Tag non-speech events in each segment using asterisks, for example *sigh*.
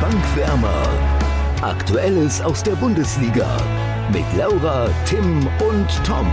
Bankwärmer. Aktuelles aus der Bundesliga mit Laura, Tim und Tom.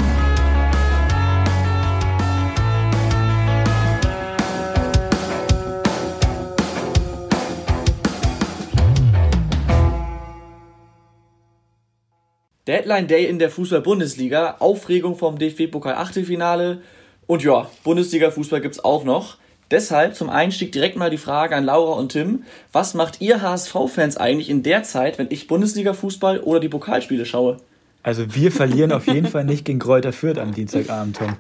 Deadline Day in der Fußball-Bundesliga, Aufregung vom DFB-Pokal-Achtelfinale und ja, Bundesliga-Fußball gibt's auch noch. Deshalb zum Einstieg direkt mal die Frage an Laura und Tim. Was macht ihr HSV-Fans eigentlich in der Zeit, wenn ich Bundesliga-Fußball oder die Pokalspiele schaue? Also wir verlieren auf jeden Fall nicht gegen Kräuter Fürth am Dienstagabend, Tom.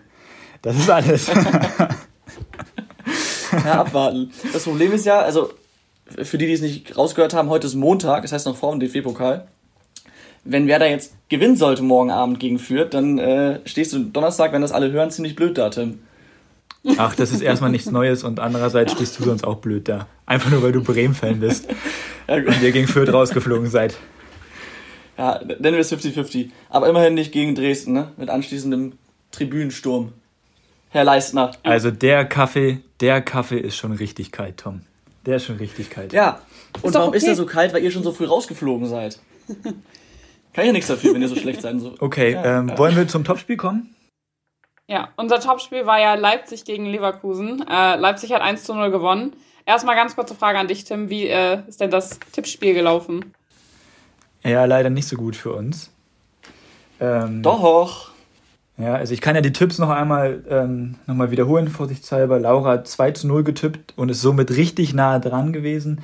Das ist alles. *laughs* ja, abwarten. Das Problem ist ja, also für die, die es nicht rausgehört haben, heute ist Montag, das heißt noch vor dem DFB-Pokal. Wenn wer da jetzt gewinnen sollte morgen Abend gegen Fürth, dann äh, stehst du Donnerstag, wenn das alle hören, ziemlich blöd da, Tim. Ach, das ist erstmal nichts Neues und andererseits stehst du sonst auch blöd da. Einfach nur, weil du Bremen-Fan bist und ihr gegen Fürth rausgeflogen seid. Ja, nennen wir es 50-50. Aber immerhin nicht gegen Dresden, ne? Mit anschließendem Tribünensturm. Herr Leistner. Also der Kaffee, der Kaffee ist schon richtig kalt, Tom. Der ist schon richtig kalt. Ja. Und warum okay. ist er so kalt? Weil ihr schon so früh rausgeflogen seid. *laughs* Kann ja nichts dafür, wenn ihr so schlecht sein so. Okay, ja, ähm, ja. wollen wir zum Topspiel kommen? Ja, unser Topspiel war ja Leipzig gegen Leverkusen. Äh, Leipzig hat 1 zu 0 gewonnen. Erstmal ganz kurze Frage an dich, Tim. Wie äh, ist denn das Tippspiel gelaufen? Ja, leider nicht so gut für uns. Ähm, Doch. Ja, also ich kann ja die Tipps noch einmal, ähm, noch mal wiederholen, vorsichtshalber. Laura hat 2 zu 0 getippt und ist somit richtig nahe dran gewesen.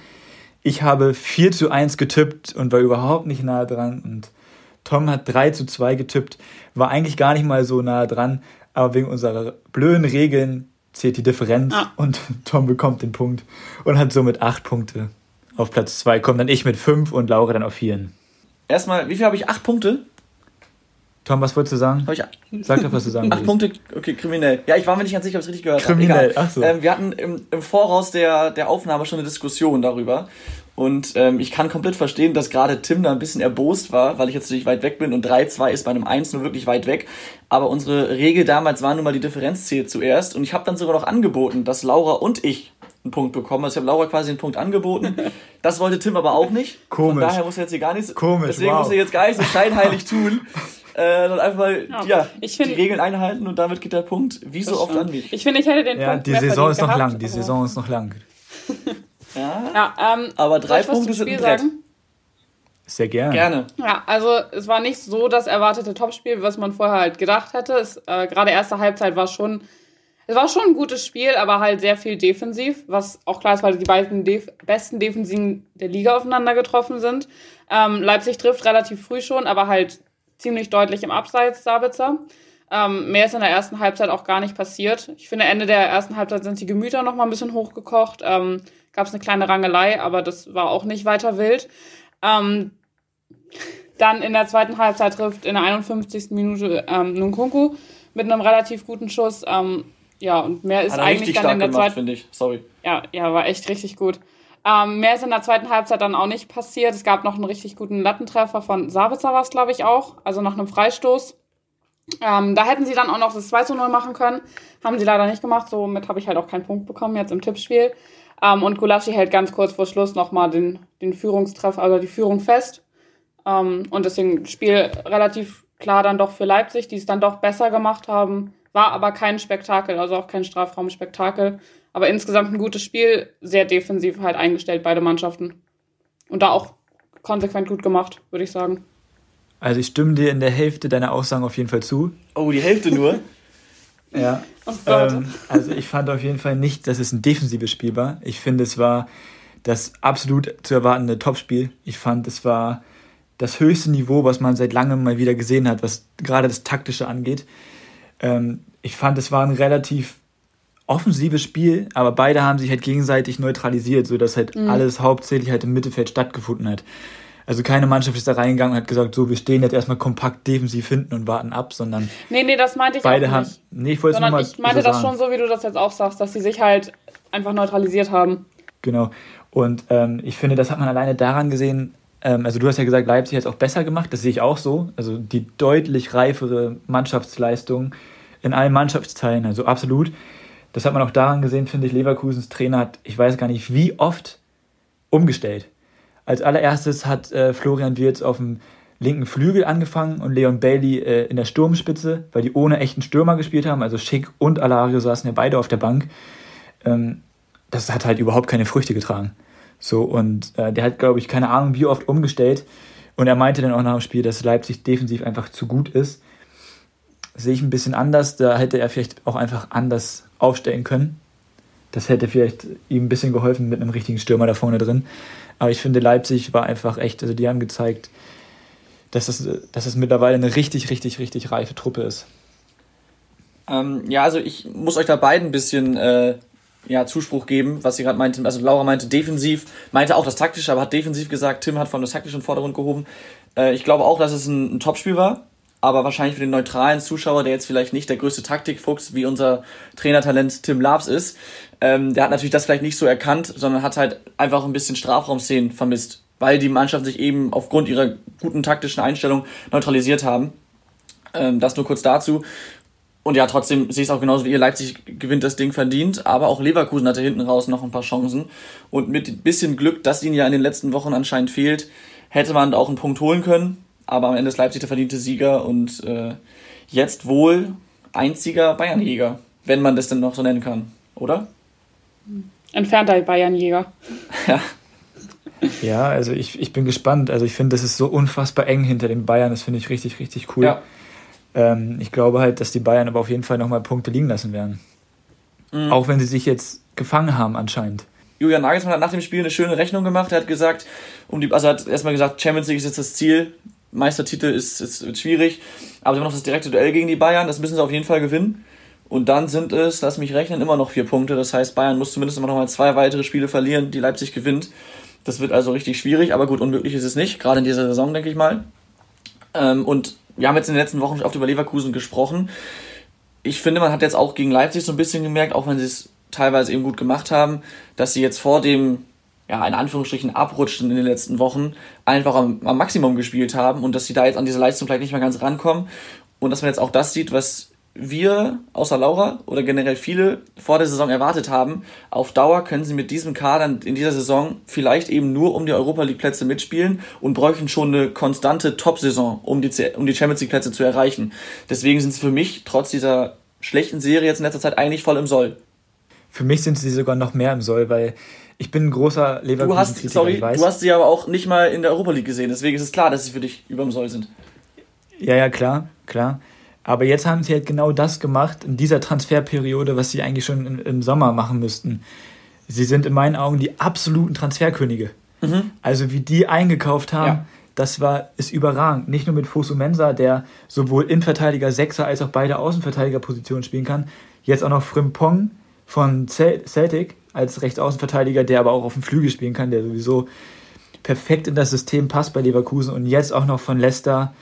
Ich habe 4 zu 1 getippt und war überhaupt nicht nahe dran. Und Tom hat 3 zu 2 getippt, war eigentlich gar nicht mal so nahe dran aber wegen unserer blöden Regeln zählt die Differenz ah. und *laughs* Tom bekommt den Punkt und hat somit acht Punkte. Auf Platz zwei kommt dann ich mit fünf und Laura dann auf vier. Erstmal, wie viel habe ich? Acht Punkte? Tom, was wolltest du sagen? Hab ich Sag doch, was du sagen *laughs* Acht Punkte, okay, kriminell. Ja, ich war mir nicht ganz sicher, ob ich es richtig gehört habe. Kriminell, ach so. Ähm, wir hatten im, im Voraus der, der Aufnahme schon eine Diskussion darüber. Und ähm, ich kann komplett verstehen, dass gerade Tim da ein bisschen erbost war, weil ich jetzt natürlich weit weg bin und 3-2 ist bei einem 1 nur wirklich weit weg. Aber unsere Regel damals war nun mal, die Differenz zählt zuerst. Und ich habe dann sogar noch angeboten, dass Laura und ich einen Punkt bekommen. Also ich habe Laura quasi einen Punkt angeboten. *laughs* Das wollte Tim aber auch nicht. Komisch. Von daher muss er jetzt hier gar nichts. Komisch. Deswegen wow. muss er jetzt gar nicht so scheinheilig tun. *laughs* Äh, dann einfach mal ja, ja find, die Regeln einhalten und damit geht der Punkt wie so oft an mich. Ich finde, ich hätte den ja, Punkt die Saison ist noch gehabt, lang. Die Saison ist noch lang. *laughs* Ja, ja ähm, aber drei Punkte sind ein Brett. Sagen? Sehr gerne. Gerne. Ja, also es war nicht so das erwartete Topspiel, was man vorher halt gedacht hätte. Es, äh, Gerade erste Halbzeit war schon, es war schon ein gutes Spiel, aber halt sehr viel defensiv, was auch klar ist, weil die beiden Def besten Defensiven der Liga aufeinander getroffen sind. Ähm, Leipzig trifft relativ früh schon, aber halt ziemlich deutlich im Abseits Sabitzer. Ähm, mehr ist in der ersten Halbzeit auch gar nicht passiert. Ich finde, Ende der ersten Halbzeit sind die Gemüter noch mal ein bisschen hochgekocht. Ähm, Gab es eine kleine Rangelei, aber das war auch nicht weiter wild. Ähm, dann in der zweiten Halbzeit trifft in der 51. Minute ähm, Nkunku mit einem relativ guten Schuss. Ähm, ja, und mehr ist eigentlich dann in der zweiten. finde ich. Sorry. Ja, ja, war echt richtig gut. Ähm, mehr ist in der zweiten Halbzeit dann auch nicht passiert. Es gab noch einen richtig guten Lattentreffer von Savitzer, was glaube ich auch, also nach einem Freistoß. Ähm, da hätten sie dann auch noch das 2 zu 0 machen können. Haben sie leider nicht gemacht. Somit habe ich halt auch keinen Punkt bekommen jetzt im Tippspiel. Ähm, und Gulaschi hält ganz kurz vor Schluss nochmal den, den Führungstreffer, also die Führung fest. Ähm, und deswegen Spiel relativ klar dann doch für Leipzig, die es dann doch besser gemacht haben. War aber kein Spektakel, also auch kein Strafraumspektakel. Aber insgesamt ein gutes Spiel, sehr defensiv halt eingestellt, beide Mannschaften. Und da auch konsequent gut gemacht, würde ich sagen. Also ich stimme dir in der Hälfte deiner Aussagen auf jeden Fall zu. Oh, die Hälfte nur? *laughs* ja. Ähm, also ich fand auf jeden Fall nicht, dass es ein defensives Spiel war. Ich finde, es war das absolut zu erwartende Topspiel. Ich fand, es war das höchste Niveau, was man seit langem mal wieder gesehen hat, was gerade das Taktische angeht. Ähm, ich fand, es war ein relativ offensives Spiel, aber beide haben sich halt gegenseitig neutralisiert, sodass halt mhm. alles hauptsächlich halt im Mittelfeld stattgefunden hat. Also keine Mannschaft ist da reingegangen und hat gesagt, so, wir stehen jetzt erstmal kompakt defensiv hinten und warten ab, sondern. Nee, nee, das meinte ich beide auch nicht. Haben, nee, ich wollte es mal Ich meinte so das schon so, wie du das jetzt auch sagst, dass sie sich halt einfach neutralisiert haben. Genau. Und ähm, ich finde, das hat man alleine daran gesehen, ähm, also du hast ja gesagt, Leipzig hat es auch besser gemacht, das sehe ich auch so. Also die deutlich reifere Mannschaftsleistung in allen Mannschaftsteilen, also absolut. Das hat man auch daran gesehen, finde ich, Leverkusens Trainer hat, ich weiß gar nicht wie oft, umgestellt. Als allererstes hat äh, Florian Wirtz auf dem linken Flügel angefangen und Leon Bailey äh, in der Sturmspitze, weil die ohne echten Stürmer gespielt haben. Also Schick und Alario saßen ja beide auf der Bank. Ähm, das hat halt überhaupt keine Früchte getragen. So, und äh, der hat, glaube ich, keine Ahnung, wie oft umgestellt. Und er meinte dann auch nach dem Spiel, dass Leipzig defensiv einfach zu gut ist. sehe ich ein bisschen anders. Da hätte er vielleicht auch einfach anders aufstellen können. Das hätte vielleicht ihm ein bisschen geholfen mit einem richtigen Stürmer da vorne drin. Aber ich finde, Leipzig war einfach echt, also die haben gezeigt, dass es, dass es mittlerweile eine richtig, richtig, richtig reife Truppe ist. Ähm, ja, also ich muss euch da beiden ein bisschen äh, ja, Zuspruch geben, was sie gerade meinten. Also Laura meinte defensiv, meinte auch das taktische, aber hat defensiv gesagt, Tim hat von der taktischen Vordergrund gehoben. Äh, ich glaube auch, dass es ein, ein Topspiel war, aber wahrscheinlich für den neutralen Zuschauer, der jetzt vielleicht nicht der größte Taktikfuchs wie unser Trainertalent Tim Labs ist, ähm, der hat natürlich das vielleicht nicht so erkannt, sondern hat halt einfach ein bisschen Strafraumszenen vermisst, weil die Mannschaft sich eben aufgrund ihrer guten taktischen Einstellung neutralisiert haben. Ähm, das nur kurz dazu. Und ja, trotzdem sehe ich es auch genauso wie ihr. Leipzig gewinnt das Ding verdient, aber auch Leverkusen hatte hinten raus noch ein paar Chancen. Und mit ein bisschen Glück, das ihnen ja in den letzten Wochen anscheinend fehlt, hätte man auch einen Punkt holen können. Aber am Ende ist Leipzig der verdiente Sieger und äh, jetzt wohl einziger Bayernjäger, wenn man das denn noch so nennen kann, oder? Entfernter Bayernjäger. *laughs* ja. Ja, also ich, ich bin gespannt. Also ich finde, das ist so unfassbar eng hinter den Bayern. Das finde ich richtig, richtig cool. Ja. Ähm, ich glaube halt, dass die Bayern aber auf jeden Fall nochmal Punkte liegen lassen werden. Mhm. Auch wenn sie sich jetzt gefangen haben anscheinend. Julian Nagelsmann hat nach dem Spiel eine schöne Rechnung gemacht. Er hat gesagt, um die, also er hat erstmal gesagt, Champions League ist jetzt das Ziel. Meistertitel ist, ist, schwierig. Aber sie haben noch das direkte Duell gegen die Bayern. Das müssen sie auf jeden Fall gewinnen. Und dann sind es, lass mich rechnen, immer noch vier Punkte. Das heißt, Bayern muss zumindest immer noch mal zwei weitere Spiele verlieren, die Leipzig gewinnt. Das wird also richtig schwierig, aber gut, unmöglich ist es nicht. Gerade in dieser Saison, denke ich mal. Ähm, und wir haben jetzt in den letzten Wochen oft über Leverkusen gesprochen. Ich finde, man hat jetzt auch gegen Leipzig so ein bisschen gemerkt, auch wenn sie es teilweise eben gut gemacht haben, dass sie jetzt vor dem, ja, in Anführungsstrichen Abrutschen in den letzten Wochen einfach am, am Maximum gespielt haben und dass sie da jetzt an diese Leistung vielleicht nicht mehr ganz rankommen und dass man jetzt auch das sieht, was wir, außer Laura oder generell viele vor der Saison erwartet haben, auf Dauer können sie mit diesem Kader in dieser Saison vielleicht eben nur um die Europa League Plätze mitspielen und bräuchten schon eine konstante Top-Saison, um die, um die Champions League Plätze zu erreichen. Deswegen sind sie für mich trotz dieser schlechten Serie jetzt in letzter Zeit eigentlich voll im Soll. Für mich sind sie sogar noch mehr im Soll, weil ich bin ein großer leverkusen du hast, sorry, Du hast sie aber auch nicht mal in der Europa League gesehen, deswegen ist es klar, dass sie für dich über dem Soll sind. Ja, ja, klar, klar. Aber jetzt haben sie halt genau das gemacht in dieser Transferperiode, was sie eigentlich schon im Sommer machen müssten. Sie sind in meinen Augen die absoluten Transferkönige. Mhm. Also wie die eingekauft haben, ja. das war ist überragend. Nicht nur mit Fosu Mensa, der sowohl Innenverteidiger, Sechser als auch beide Außenverteidigerpositionen spielen kann. Jetzt auch noch Frimpong von Celtic als Rechtsaußenverteidiger, der aber auch auf dem Flügel spielen kann, der sowieso perfekt in das System passt bei Leverkusen und jetzt auch noch von Leicester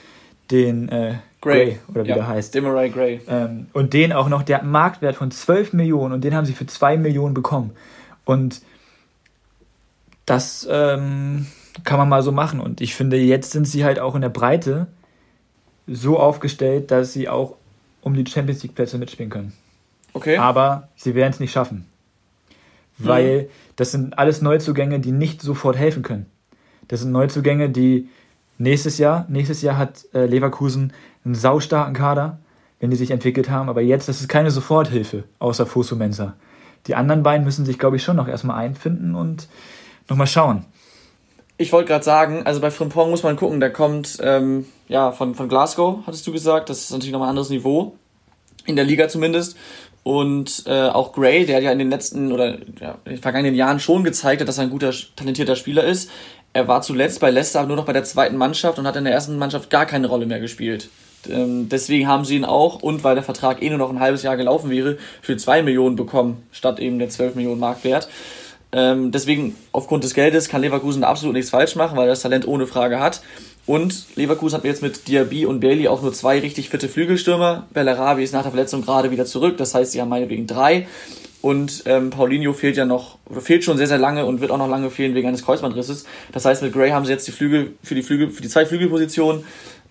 den äh, Gray. Gray. oder wie ja, der heißt. Demarai Gray. Ähm, und den auch noch, der hat einen Marktwert von 12 Millionen und den haben sie für 2 Millionen bekommen. Und das ähm, kann man mal so machen. Und ich finde, jetzt sind sie halt auch in der Breite so aufgestellt, dass sie auch um die Champions League Plätze mitspielen können. Okay. Aber sie werden es nicht schaffen. Weil hm. das sind alles Neuzugänge, die nicht sofort helfen können. Das sind Neuzugänge, die nächstes Jahr, nächstes Jahr hat äh, Leverkusen einen saustarken Kader, wenn die sich entwickelt haben. Aber jetzt, das ist keine Soforthilfe, außer Fosu Mensa. Die anderen beiden müssen sich, glaube ich, schon noch erstmal einfinden und nochmal schauen. Ich wollte gerade sagen, also bei Frimpong muss man gucken, der kommt ähm, ja von, von Glasgow, hattest du gesagt. Das ist natürlich nochmal ein anderes Niveau. In der Liga zumindest. Und äh, auch Gray, der ja in den letzten oder ja, in den vergangenen Jahren schon gezeigt hat, dass er ein guter, talentierter Spieler ist. Er war zuletzt bei Leicester nur noch bei der zweiten Mannschaft und hat in der ersten Mannschaft gar keine Rolle mehr gespielt. Ähm, deswegen haben sie ihn auch, und weil der Vertrag eh nur noch ein halbes Jahr gelaufen wäre, für 2 Millionen bekommen, statt eben der 12 Millionen Marktwert. Ähm, deswegen, aufgrund des Geldes, kann Leverkusen absolut nichts falsch machen, weil er das Talent ohne Frage hat. Und Leverkusen hat jetzt mit Diaby und Bailey auch nur zwei richtig fitte Flügelstürmer. Bellarabi ist nach der Verletzung gerade wieder zurück, das heißt, sie haben meinetwegen drei. Und ähm, Paulinho fehlt ja noch, fehlt schon sehr, sehr lange und wird auch noch lange fehlen wegen eines Kreuzbandrisses. Das heißt, mit Gray haben sie jetzt die Flügel, für die Flügel, für die zwei Flügelpositionen,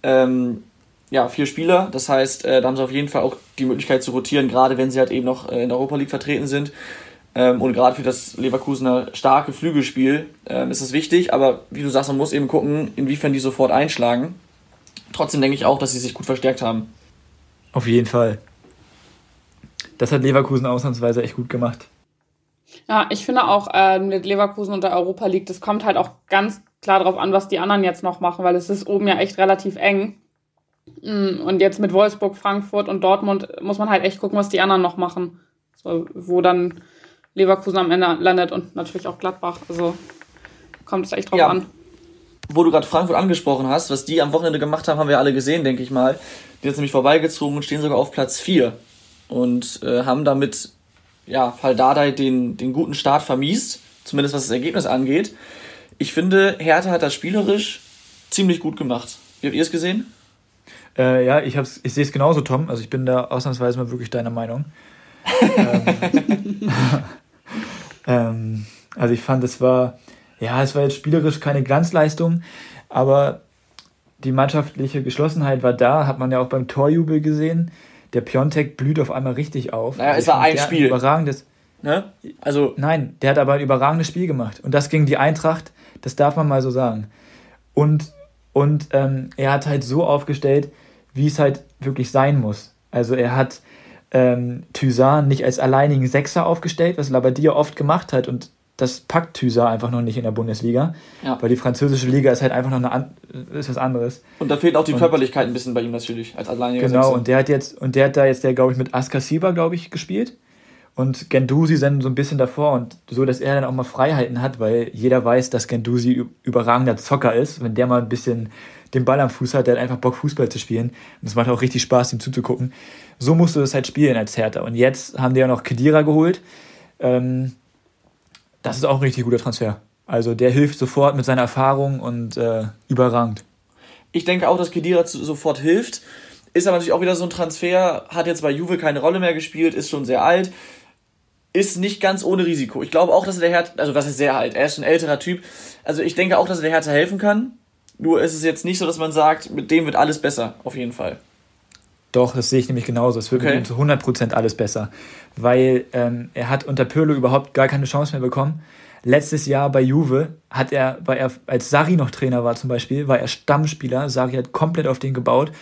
ähm, ja, vier Spieler. Das heißt, äh, da haben sie auf jeden Fall auch die Möglichkeit zu rotieren, gerade wenn sie halt eben noch äh, in der Europa League vertreten sind. Ähm, und gerade für das Leverkusener starke Flügelspiel ähm, ist es wichtig. Aber wie du sagst, man muss eben gucken, inwiefern die sofort einschlagen. Trotzdem denke ich auch, dass sie sich gut verstärkt haben. Auf jeden Fall. Das hat Leverkusen ausnahmsweise echt gut gemacht. Ja, ich finde auch äh, mit Leverkusen und der Europa League, das kommt halt auch ganz klar darauf an, was die anderen jetzt noch machen, weil es ist oben ja echt relativ eng. Mm, und jetzt mit Wolfsburg, Frankfurt und Dortmund muss man halt echt gucken, was die anderen noch machen. So, wo dann Leverkusen am Ende landet und natürlich auch Gladbach. Also kommt es echt drauf ja. an. Wo du gerade Frankfurt angesprochen hast, was die am Wochenende gemacht haben, haben wir alle gesehen, denke ich mal. Die sind nämlich vorbeigezogen und stehen sogar auf Platz 4 und äh, haben damit ja, Dardai den, den guten Start vermiest, zumindest was das Ergebnis angeht. Ich finde, Hertha hat das spielerisch ziemlich gut gemacht. Wie habt ihr es gesehen? Äh, ja, ich, ich sehe es genauso, Tom. Also ich bin da ausnahmsweise mal wirklich deiner Meinung. Ähm, *laughs* ähm, also ich fand, es war, ja, es war jetzt spielerisch keine Glanzleistung, aber die mannschaftliche Geschlossenheit war da, hat man ja auch beim Torjubel gesehen. Der Piontek blüht auf einmal richtig auf. Naja, es war ein Spiel. Überragendes. Ne? Also. Nein, der hat aber ein überragendes Spiel gemacht. Und das gegen die Eintracht, das darf man mal so sagen. Und, und ähm, er hat halt so aufgestellt, wie es halt wirklich sein muss. Also er hat ähm, Thysan nicht als alleinigen Sechser aufgestellt, was Labadia oft gemacht hat und das packt Thysa einfach noch nicht in der Bundesliga, ja. weil die französische Liga ist halt einfach noch eine an ist was anderes. Und da fehlt auch die und, Körperlichkeit ein bisschen bei ihm natürlich als alleiniger Genau Sechser. und der hat jetzt und der hat da jetzt der glaube ich mit Askasiba glaube ich gespielt und Gendusi dann so ein bisschen davor und so, dass er dann auch mal Freiheiten hat, weil jeder weiß, dass Gendusi überragender Zocker ist, wenn der mal ein bisschen den Ball am Fuß hat, der hat einfach Bock Fußball zu spielen und es macht auch richtig Spaß ihm zuzugucken so musst du das halt spielen als Hertha. Und jetzt haben die ja noch Kedira geholt. Ähm, das ist auch ein richtig guter Transfer. Also der hilft sofort mit seiner Erfahrung und äh, überragend. Ich denke auch, dass Kedira sofort hilft. Ist aber natürlich auch wieder so ein Transfer, hat jetzt bei Juve keine Rolle mehr gespielt, ist schon sehr alt. Ist nicht ganz ohne Risiko. Ich glaube auch, dass er der Hertha, also was ist sehr alt, er ist ein älterer Typ. Also ich denke auch, dass er der Hertha helfen kann. Nur ist es jetzt nicht so, dass man sagt, mit dem wird alles besser, auf jeden Fall. Doch, das sehe ich nämlich genauso. Es wird okay. mit ihm zu 100% alles besser. Weil ähm, er hat unter Pirlo überhaupt gar keine Chance mehr bekommen. Letztes Jahr bei Juve hat er, war er, als Sari noch Trainer war zum Beispiel, war er Stammspieler. Sari hat komplett auf den gebaut.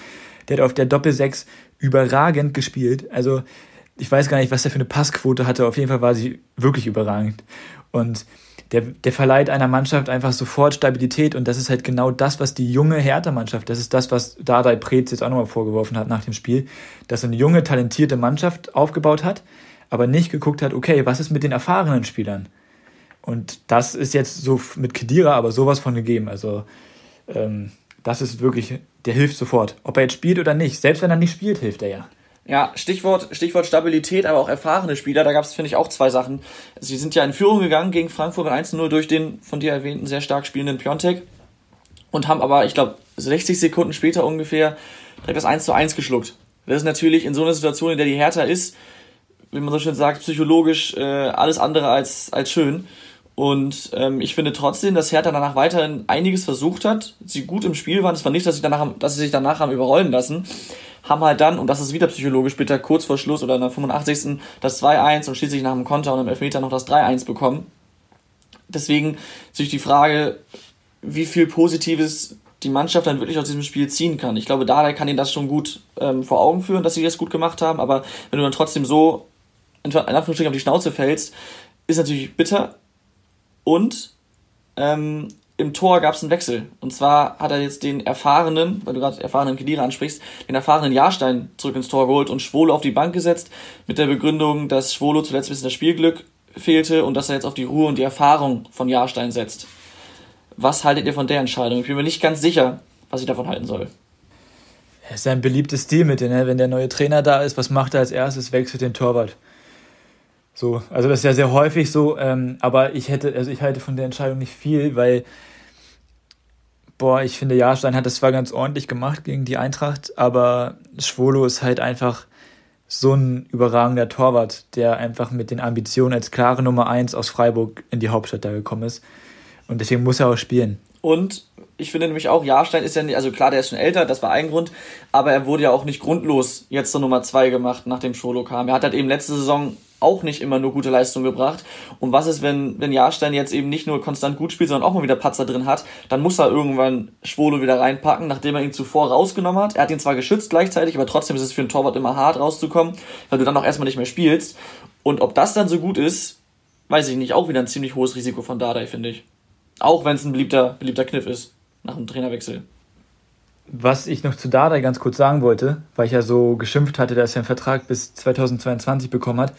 Der hat auf der Doppel-6 überragend gespielt. Also, ich weiß gar nicht, was der für eine Passquote hatte. Auf jeden Fall war sie wirklich überragend. Und der, der verleiht einer Mannschaft einfach sofort Stabilität und das ist halt genau das, was die junge Hertha-Mannschaft, das ist das, was Dardai Preetz jetzt auch nochmal vorgeworfen hat nach dem Spiel, dass eine junge, talentierte Mannschaft aufgebaut hat, aber nicht geguckt hat, okay, was ist mit den erfahrenen Spielern? Und das ist jetzt so mit Kedira aber sowas von gegeben. Also ähm, das ist wirklich, der hilft sofort. Ob er jetzt spielt oder nicht. Selbst wenn er nicht spielt, hilft er ja. Ja, Stichwort, Stichwort Stabilität, aber auch erfahrene Spieler. Da gab es, finde ich, auch zwei Sachen. Sie sind ja in Führung gegangen gegen Frankfurt 1-0 durch den von dir erwähnten sehr stark spielenden Piontek und haben aber, ich glaube, 60 Sekunden später ungefähr direkt das 1 1 geschluckt. Das ist natürlich in so einer Situation, in der die Hertha ist, wie man so schön sagt, psychologisch äh, alles andere als, als schön. Und ähm, ich finde trotzdem, dass Hertha danach weiterhin einiges versucht hat. Sie gut im Spiel waren. Es war nicht, dass sie, danach, dass sie sich danach haben überrollen lassen haben halt dann, und das ist wieder psychologisch bitter, kurz vor Schluss oder in der 85. das 2-1 und schließlich nach dem Konter und im Elfmeter noch das 3-1 bekommen. Deswegen sich die Frage, wie viel Positives die Mannschaft dann wirklich aus diesem Spiel ziehen kann. Ich glaube, Dada kann ihnen das schon gut ähm, vor Augen führen, dass sie das gut gemacht haben, aber wenn du dann trotzdem so in Anführungsstrichen auf die Schnauze fällst, ist natürlich bitter. Und ähm, im Tor gab es einen Wechsel. Und zwar hat er jetzt den erfahrenen, weil du gerade erfahrenen Kedira ansprichst, den erfahrenen Jahrstein zurück ins Tor geholt und Schwolo auf die Bank gesetzt, mit der Begründung, dass Schwolo zuletzt ein bisschen das Spielglück fehlte und dass er jetzt auf die Ruhe und die Erfahrung von Jahrstein setzt. Was haltet ihr von der Entscheidung? Ich bin mir nicht ganz sicher, was ich davon halten soll. Es ist ein beliebtes Stilmittel, ne? wenn der neue Trainer da ist, was macht er als erstes? Wechselt den Torwart. So, also das ist ja sehr häufig so, ähm, aber ich hätte, also ich halte von der Entscheidung nicht viel, weil boah, ich finde, Jahrstein hat das zwar ganz ordentlich gemacht gegen die Eintracht, aber Schwolo ist halt einfach so ein überragender Torwart, der einfach mit den Ambitionen als klare Nummer 1 aus Freiburg in die Hauptstadt da gekommen ist. Und deswegen muss er auch spielen. Und ich finde nämlich auch, Jahrstein ist ja nicht, also klar, der ist schon älter, das war ein Grund, aber er wurde ja auch nicht grundlos jetzt zur Nummer 2 gemacht, nachdem Schwolo kam. Er hat halt eben letzte Saison auch nicht immer nur gute Leistung gebracht. Und was ist, wenn, wenn Jahrstein jetzt eben nicht nur konstant gut spielt, sondern auch mal wieder Patzer drin hat, dann muss er irgendwann Schwolo wieder reinpacken, nachdem er ihn zuvor rausgenommen hat. Er hat ihn zwar geschützt gleichzeitig, aber trotzdem ist es für einen Torwart immer hart rauszukommen, weil du dann auch erstmal nicht mehr spielst. Und ob das dann so gut ist, weiß ich nicht. Auch wieder ein ziemlich hohes Risiko von Dardai, finde ich. Auch wenn es ein beliebter, beliebter Kniff ist, nach dem Trainerwechsel. Was ich noch zu Dardai ganz kurz sagen wollte, weil ich ja so geschimpft hatte, dass er einen Vertrag bis 2022 bekommen hat,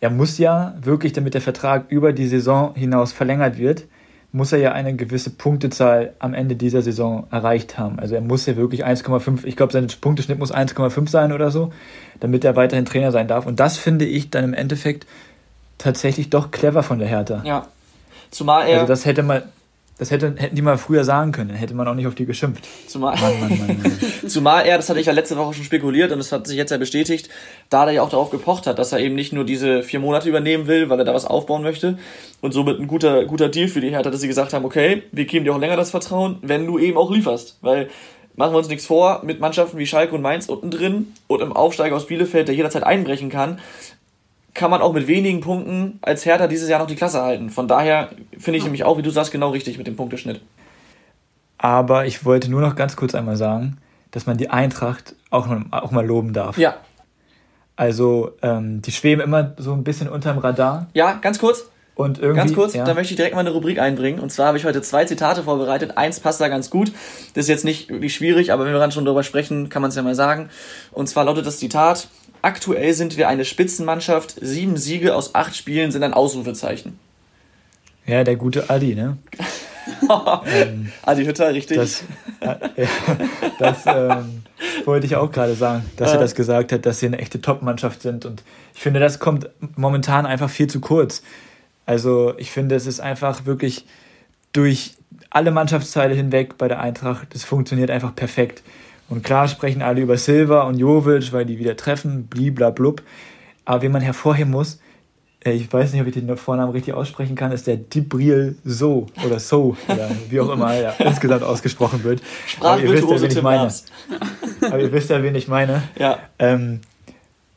er muss ja wirklich, damit der Vertrag über die Saison hinaus verlängert wird, muss er ja eine gewisse Punktezahl am Ende dieser Saison erreicht haben. Also er muss ja wirklich 1,5, ich glaube, sein Punkteschnitt muss 1,5 sein oder so, damit er weiterhin Trainer sein darf. Und das finde ich dann im Endeffekt tatsächlich doch clever von der Hertha. Ja. Zumal er. Also das hätte man, das hätte, hätten die mal früher sagen können, dann hätte man auch nicht auf die geschimpft. Zumal, Mann, Mann, Mann. *laughs* Zumal er, das hatte ich ja letzte Woche schon spekuliert und das hat sich jetzt ja bestätigt, da er ja auch darauf gepocht hat, dass er eben nicht nur diese vier Monate übernehmen will, weil er da was aufbauen möchte und somit ein guter, guter Deal für die Hertha, dass sie gesagt haben, okay, wir geben dir auch länger das Vertrauen, wenn du eben auch lieferst, weil machen wir uns nichts vor, mit Mannschaften wie Schalke und Mainz unten drin und im Aufsteiger aus Bielefeld, der jederzeit einbrechen kann, kann man auch mit wenigen Punkten als Hertha dieses Jahr noch die Klasse halten. Von daher finde ich nämlich auch, wie du sagst, genau richtig mit dem Punkteschnitt. Aber ich wollte nur noch ganz kurz einmal sagen, dass man die Eintracht auch, auch mal loben darf. Ja. Also, ähm, die schweben immer so ein bisschen unterm Radar. Ja, ganz kurz. Und irgendwie, ganz kurz, ja. da möchte ich direkt mal eine Rubrik einbringen. Und zwar habe ich heute zwei Zitate vorbereitet. Eins passt da ganz gut. Das ist jetzt nicht wirklich schwierig, aber wenn wir dann schon darüber sprechen, kann man es ja mal sagen. Und zwar lautet das Zitat: Aktuell sind wir eine Spitzenmannschaft. Sieben Siege aus acht Spielen sind ein Ausrufezeichen. Ja, der gute Adi, ne? *laughs* ähm, Adi Hütter, richtig. Das, äh, das ähm, wollte ich auch gerade sagen, dass er das gesagt hat, dass sie eine echte Top-Mannschaft sind. Und ich finde, das kommt momentan einfach viel zu kurz. Also ich finde, es ist einfach wirklich durch alle Mannschaftsteile hinweg bei der Eintracht, das funktioniert einfach perfekt. Und klar sprechen alle über Silva und Jovic, weil die wieder treffen, bliblablub. Aber wie man hervorheben muss, äh, ich weiß nicht, ob ich den Vornamen richtig aussprechen kann, ist der Dibril So oder So oder wie auch immer er *laughs* insgesamt ausgesprochen wird. Aber ihr wisst ja, wen ich meine. *laughs* Aber ihr wisst ja, wen ich meine. Ja. Ähm,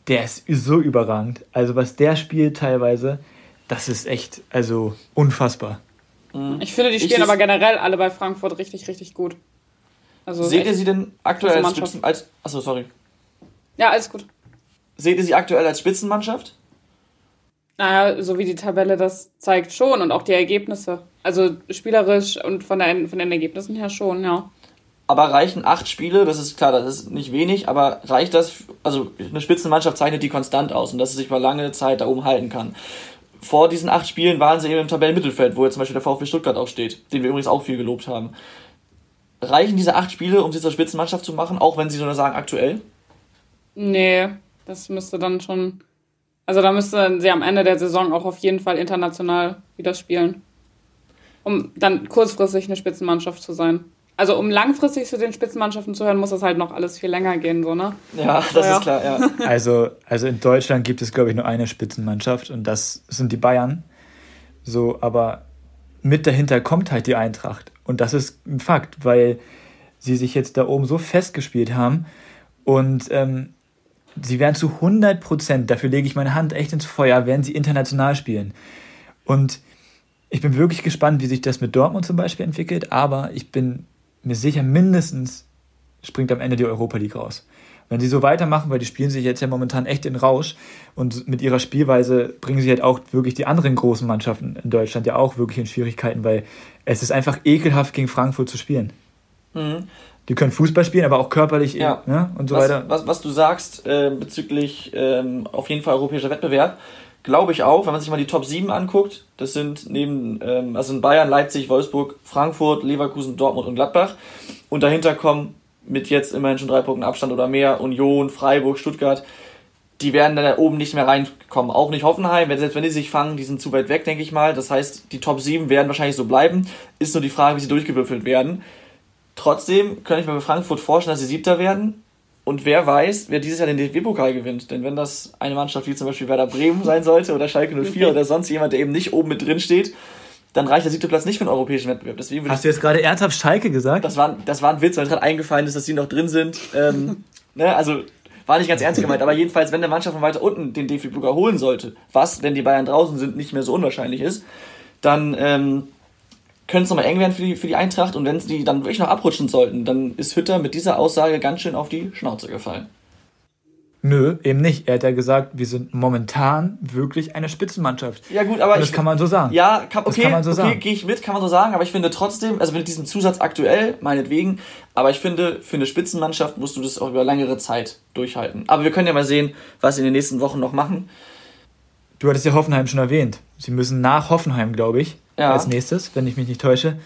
der ist so überragend. Also was der spielt teilweise, das ist echt, also unfassbar. Ich finde, die spielen aber generell alle bei Frankfurt richtig, richtig gut. Also Seht ihr sie denn aktuell als Spitzen... Als, achso, sorry. Ja, alles gut. Seht ihr sie aktuell als Spitzenmannschaft? Naja, so wie die Tabelle das zeigt schon und auch die Ergebnisse. Also spielerisch und von, der, von den Ergebnissen her schon, ja. Aber reichen acht Spiele, das ist klar, das ist nicht wenig, aber reicht das, also eine Spitzenmannschaft zeichnet die konstant aus und dass sie sich mal lange Zeit da oben halten kann. Vor diesen acht Spielen waren sie eben im Tabellenmittelfeld, wo jetzt zum Beispiel der VfB Stuttgart auch steht, den wir übrigens auch viel gelobt haben. Reichen diese acht Spiele, um sie zur Spitzenmannschaft zu machen, auch wenn sie nur sagen aktuell? Nee, das müsste dann schon. Also da müsste sie am Ende der Saison auch auf jeden Fall international wieder spielen. Um dann kurzfristig eine Spitzenmannschaft zu sein. Also um langfristig zu den Spitzenmannschaften zu hören, muss das halt noch alles viel länger gehen, so, ne? Ja, das ja. ist klar, ja. *laughs* Also, also in Deutschland gibt es, glaube ich, nur eine Spitzenmannschaft und das sind die Bayern. So, aber mit dahinter kommt halt die Eintracht. Und das ist ein Fakt, weil sie sich jetzt da oben so festgespielt haben und ähm, sie werden zu 100 Prozent, dafür lege ich meine Hand echt ins Feuer, werden sie international spielen. Und ich bin wirklich gespannt, wie sich das mit Dortmund zum Beispiel entwickelt, aber ich bin mir sicher, mindestens springt am Ende die Europa League raus. Wenn sie so weitermachen, weil die spielen sich jetzt ja momentan echt in Rausch und mit ihrer Spielweise bringen sie halt auch wirklich die anderen großen Mannschaften in Deutschland ja auch wirklich in Schwierigkeiten, weil es ist einfach ekelhaft gegen Frankfurt zu spielen. Mhm. Die können Fußball spielen, aber auch körperlich ja. ne, und so was, weiter. Was, was du sagst äh, bezüglich ähm, auf jeden Fall europäischer Wettbewerb, glaube ich auch, wenn man sich mal die Top 7 anguckt, das sind neben, ähm, also in Bayern, Leipzig, Wolfsburg, Frankfurt, Leverkusen, Dortmund und Gladbach. Und dahinter kommen mit jetzt immerhin schon drei Punkten Abstand oder mehr, Union, Freiburg, Stuttgart, die werden dann da oben nicht mehr reinkommen. Auch nicht Hoffenheim, wenn, selbst wenn die sich fangen, die sind zu weit weg, denke ich mal. Das heißt, die Top 7 werden wahrscheinlich so bleiben. Ist nur die Frage, wie sie durchgewürfelt werden. Trotzdem könnte ich mir bei Frankfurt vorstellen, dass sie Siebter werden. Und wer weiß, wer dieses Jahr den DFB-Pokal gewinnt. Denn wenn das eine Mannschaft wie zum Beispiel Werder Bremen sein sollte oder Schalke *laughs* 04 oder sonst jemand, der eben nicht oben mit drin steht, dann reicht der siebte Platz nicht für den europäischen Wettbewerb. Deswegen Hast du jetzt gerade ernsthaft Schalke gesagt? Das war, das war ein Witz, weil gerade eingefallen ist, dass die noch drin sind. ähm, *laughs* ne, also war nicht ganz ernst gemeint, aber jedenfalls, wenn der Mannschaft von weiter unten den DFB-Pokal holen sollte, was, wenn die Bayern draußen sind, nicht mehr so unwahrscheinlich ist, dann ähm, könnte es nochmal eng werden für die, für die Eintracht und wenn sie dann wirklich noch abrutschen sollten, dann ist Hütter mit dieser Aussage ganz schön auf die Schnauze gefallen. Nö, eben nicht. Er hat ja gesagt, wir sind momentan wirklich eine Spitzenmannschaft. Ja gut, aber Und das ich, kann man so sagen. Ja, kann, okay, kann man so okay, gehe ich mit, kann man so sagen. Aber ich finde trotzdem, also mit diesem Zusatz aktuell, meinetwegen, aber ich finde, für eine Spitzenmannschaft musst du das auch über längere Zeit durchhalten. Aber wir können ja mal sehen, was sie in den nächsten Wochen noch machen. Du hattest ja Hoffenheim schon erwähnt. Sie müssen nach Hoffenheim, glaube ich, ja. als nächstes, wenn ich mich nicht täusche.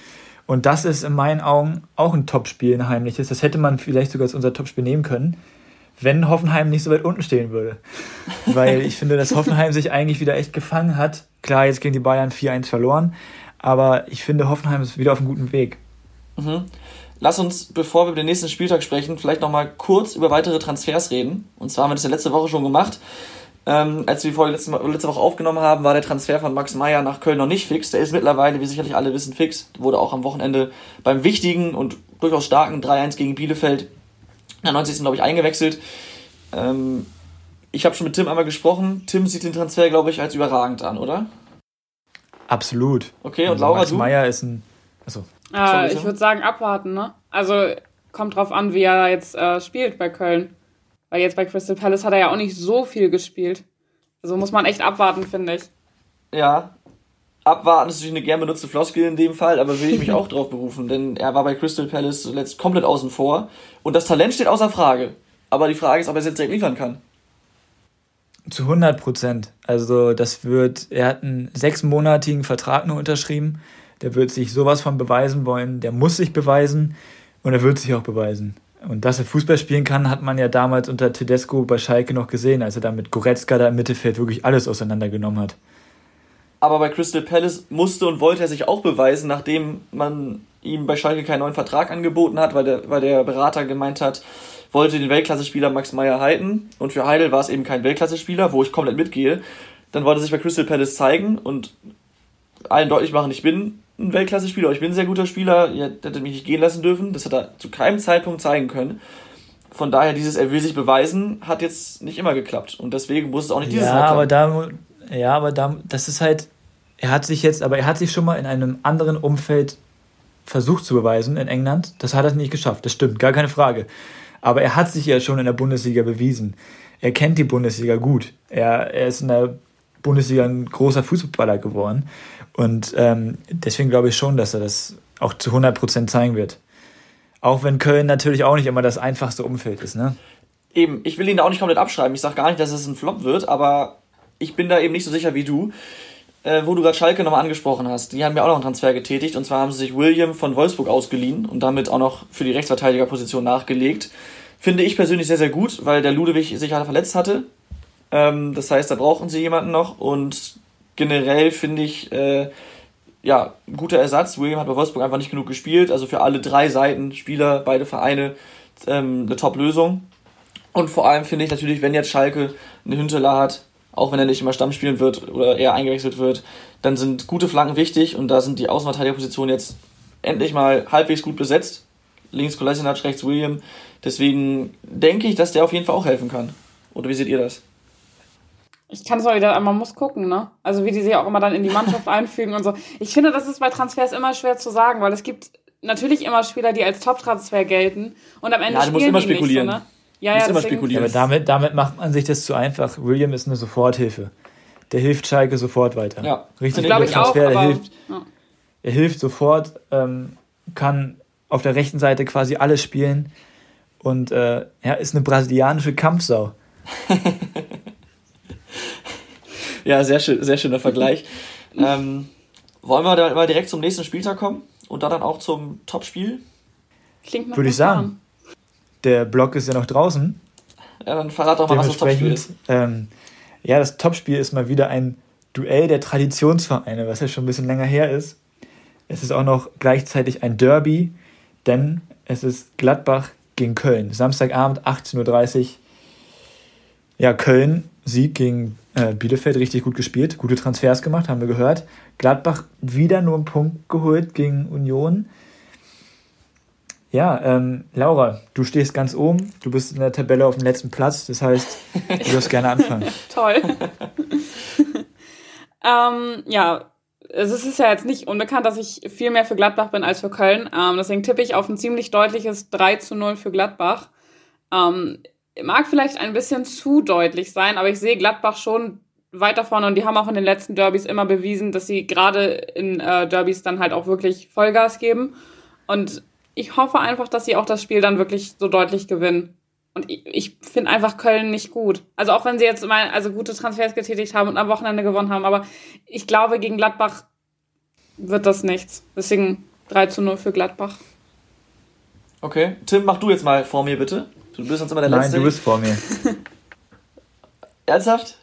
Und das ist in meinen Augen auch ein Topspiel, ein heimliches. Das hätte man vielleicht sogar als unser Topspiel nehmen können wenn Hoffenheim nicht so weit unten stehen würde. Weil ich finde, dass Hoffenheim sich eigentlich wieder echt gefangen hat. Klar, jetzt gegen die Bayern 4-1 verloren, aber ich finde, Hoffenheim ist wieder auf einem guten Weg. Mhm. Lass uns, bevor wir über den nächsten Spieltag sprechen, vielleicht nochmal kurz über weitere Transfers reden. Und zwar haben wir das ja letzte Woche schon gemacht. Ähm, als wir Folge letzte, letzte, Woche aufgenommen haben, war der Transfer von Max Meyer nach Köln noch nicht fix. Der ist mittlerweile, wie sicherlich alle wissen, fix. Wurde auch am Wochenende beim wichtigen und durchaus starken 3-1 gegen Bielefeld in der 90. glaube ich, eingewechselt. Ähm, ich habe schon mit Tim einmal gesprochen. Tim sieht den Transfer, glaube ich, als überragend an, oder? Absolut. Okay, und also Laura, Max du? Meyer ist ein. Achso. Äh, ich würde sagen, abwarten, ne? Also kommt drauf an, wie er jetzt äh, spielt bei Köln. Weil jetzt bei Crystal Palace hat er ja auch nicht so viel gespielt. Also muss man echt abwarten, finde ich. Ja, abwarten ist natürlich eine gern benutzte Floskel in dem Fall, aber will ich mich *laughs* auch drauf berufen, denn er war bei Crystal Palace zuletzt komplett außen vor und das Talent steht außer Frage. Aber die Frage ist, ob er es jetzt direkt liefern kann. Zu 100 Prozent. Also das wird, er hat einen sechsmonatigen Vertrag nur unterschrieben. Der wird sich sowas von beweisen wollen. Der muss sich beweisen und er wird sich auch beweisen. Und dass er Fußball spielen kann, hat man ja damals unter Tedesco bei Schalke noch gesehen, als er da mit Goretzka da im Mittelfeld wirklich alles auseinandergenommen hat aber bei Crystal Palace musste und wollte er sich auch beweisen, nachdem man ihm bei Schalke keinen neuen Vertrag angeboten hat, weil der, weil der Berater gemeint hat, wollte den Weltklasse-Spieler Max Meyer halten und für Heidel war es eben kein Weltklasse-Spieler, wo ich komplett mitgehe. Dann wollte er sich bei Crystal Palace zeigen und allen deutlich machen, ich bin ein Weltklasse-Spieler, ich bin ein sehr guter Spieler, ihr hättet mich nicht gehen lassen dürfen. Das hat er zu keinem Zeitpunkt zeigen können. Von daher, dieses Er will sich beweisen, hat jetzt nicht immer geklappt. Und deswegen muss es auch nicht dieses ja, Mal klappen. Aber da, ja, aber da, das ist halt, er hat sich jetzt, aber er hat sich schon mal in einem anderen Umfeld versucht zu beweisen in England. Das hat er nicht geschafft. Das stimmt, gar keine Frage. Aber er hat sich ja schon in der Bundesliga bewiesen. Er kennt die Bundesliga gut. Er, er ist in der Bundesliga ein großer Fußballer geworden. Und ähm, deswegen glaube ich schon, dass er das auch zu 100% zeigen wird. Auch wenn Köln natürlich auch nicht immer das einfachste Umfeld ist. Ne? Eben, ich will ihn da auch nicht komplett abschreiben. Ich sage gar nicht, dass es ein Flop wird, aber ich bin da eben nicht so sicher wie du äh, wo du gerade Schalke nochmal angesprochen hast, die haben ja auch noch einen Transfer getätigt und zwar haben sie sich William von Wolfsburg ausgeliehen und damit auch noch für die Rechtsverteidigerposition nachgelegt. Finde ich persönlich sehr, sehr gut, weil der Ludewig sich halt verletzt hatte. Ähm, das heißt, da brauchen sie jemanden noch und generell finde ich, äh, ja, guter Ersatz. William hat bei Wolfsburg einfach nicht genug gespielt, also für alle drei Seiten, Spieler, beide Vereine, ähm, eine Top-Lösung. Und vor allem finde ich natürlich, wenn jetzt Schalke eine Hünteler hat, auch wenn er nicht immer Stamm spielen wird oder eher eingewechselt wird, dann sind gute Flanken wichtig und da sind die Außenverteidigerpositionen jetzt endlich mal halbwegs gut besetzt. Links Kolasinac, rechts William. Deswegen denke ich, dass der auf jeden Fall auch helfen kann. Oder wie seht ihr das? Ich kann es mal wieder, man muss gucken, ne? Also wie die sich auch immer dann in die Mannschaft *laughs* einfügen und so. Ich finde, das ist bei Transfers immer schwer zu sagen, weil es gibt natürlich immer Spieler, die als Top-Transfer gelten und am Ende ja, du musst immer spekulieren. Nicht so, ne? Ja, ja, immer spekulieren. aber damit, damit macht man sich das zu einfach. William ist eine Soforthilfe. Der hilft Schalke sofort weiter. Ja, richtig. Transfer, ich auch, der hilft, ja. Er hilft sofort, ähm, kann auf der rechten Seite quasi alles spielen und äh, ja, ist eine brasilianische Kampfsau. *laughs* ja, sehr, schön, sehr schöner Vergleich. *laughs* ähm, wollen wir da mal direkt zum nächsten Spieltag kommen und da dann auch zum Topspiel? Klingt nach Würde ich sagen der Blog ist ja noch draußen. Ja, dann verrat doch mal, was das Topspiel ist. Ähm, ja, das Topspiel ist mal wieder ein Duell der Traditionsvereine, was ja schon ein bisschen länger her ist. Es ist auch noch gleichzeitig ein Derby, denn es ist Gladbach gegen Köln. Samstagabend 18.30 Uhr. Ja, Köln, Sieg gegen äh, Bielefeld, richtig gut gespielt, gute Transfers gemacht, haben wir gehört. Gladbach wieder nur einen Punkt geholt gegen Union Ja, ähm, Laura, du stehst ganz oben, du bist in der Tabelle auf dem letzten Platz, das heißt, du wirst gerne anfangen. *laughs* Toll. *laughs* ähm, ja, es ist ja jetzt nicht unbekannt, dass ich viel mehr für Gladbach bin als für Köln. Ähm, deswegen tippe ich auf ein ziemlich deutliches 3 zu 0 für Gladbach. Ähm, mag vielleicht ein bisschen zu deutlich sein, aber ich sehe Gladbach schon weiter vorne und die haben auch in den letzten Derbys immer bewiesen, dass sie gerade in äh, Derbys dann halt auch wirklich Vollgas geben. Und ich hoffe einfach, dass sie auch das Spiel dann wirklich so deutlich gewinnen. Und ich, ich finde einfach Köln nicht gut. Also auch wenn sie jetzt mal also gute Transfers getätigt haben und am Wochenende gewonnen haben, aber ich glaube, gegen Gladbach wird das nichts. Deswegen 3 zu 0 für Gladbach. Okay. Tim, mach du jetzt mal vor mir bitte. Du bist uns immer der Nein, Letzte. Nein, du bist vor mir. *laughs* Ernsthaft?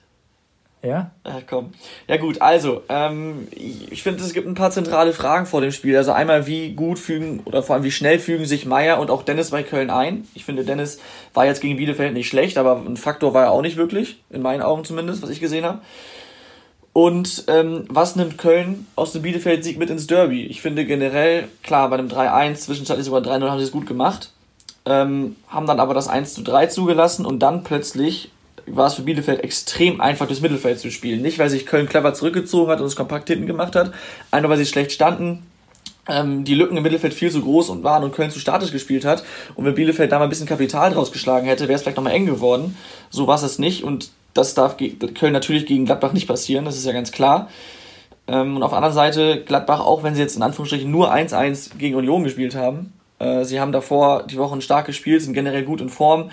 Ja? Ach komm. Ja gut, also, ähm, ich finde, es gibt ein paar zentrale Fragen vor dem Spiel. Also einmal, wie gut fügen oder vor allem wie schnell fügen sich Meier und auch Dennis bei Köln ein. Ich finde, Dennis war jetzt gegen Bielefeld nicht schlecht, aber ein Faktor war er auch nicht wirklich, in meinen Augen zumindest, was ich gesehen habe. Und ähm, was nimmt Köln aus dem Bielefeld-Sieg mit ins Derby? Ich finde generell, klar, bei einem 3-1, zwischenzeitlich sogar 3-0 haben sie es gut gemacht, ähm, haben dann aber das 1-3 zugelassen und dann plötzlich war es für Bielefeld extrem einfach, das Mittelfeld zu spielen. Nicht, weil sich Köln clever zurückgezogen hat und es kompakt hinten gemacht hat, einfach weil sie schlecht standen, ähm, die Lücken im Mittelfeld viel zu groß und waren und Köln zu statisch gespielt hat. Und wenn Bielefeld da mal ein bisschen Kapital draus geschlagen hätte, wäre es vielleicht nochmal eng geworden. So war es nicht und das darf Köln natürlich gegen Gladbach nicht passieren, das ist ja ganz klar. Ähm, und auf der anderen Seite, Gladbach, auch wenn sie jetzt in Anführungsstrichen nur 1-1 gegen Union gespielt haben, äh, sie haben davor die Wochen stark gespielt, sind generell gut in Form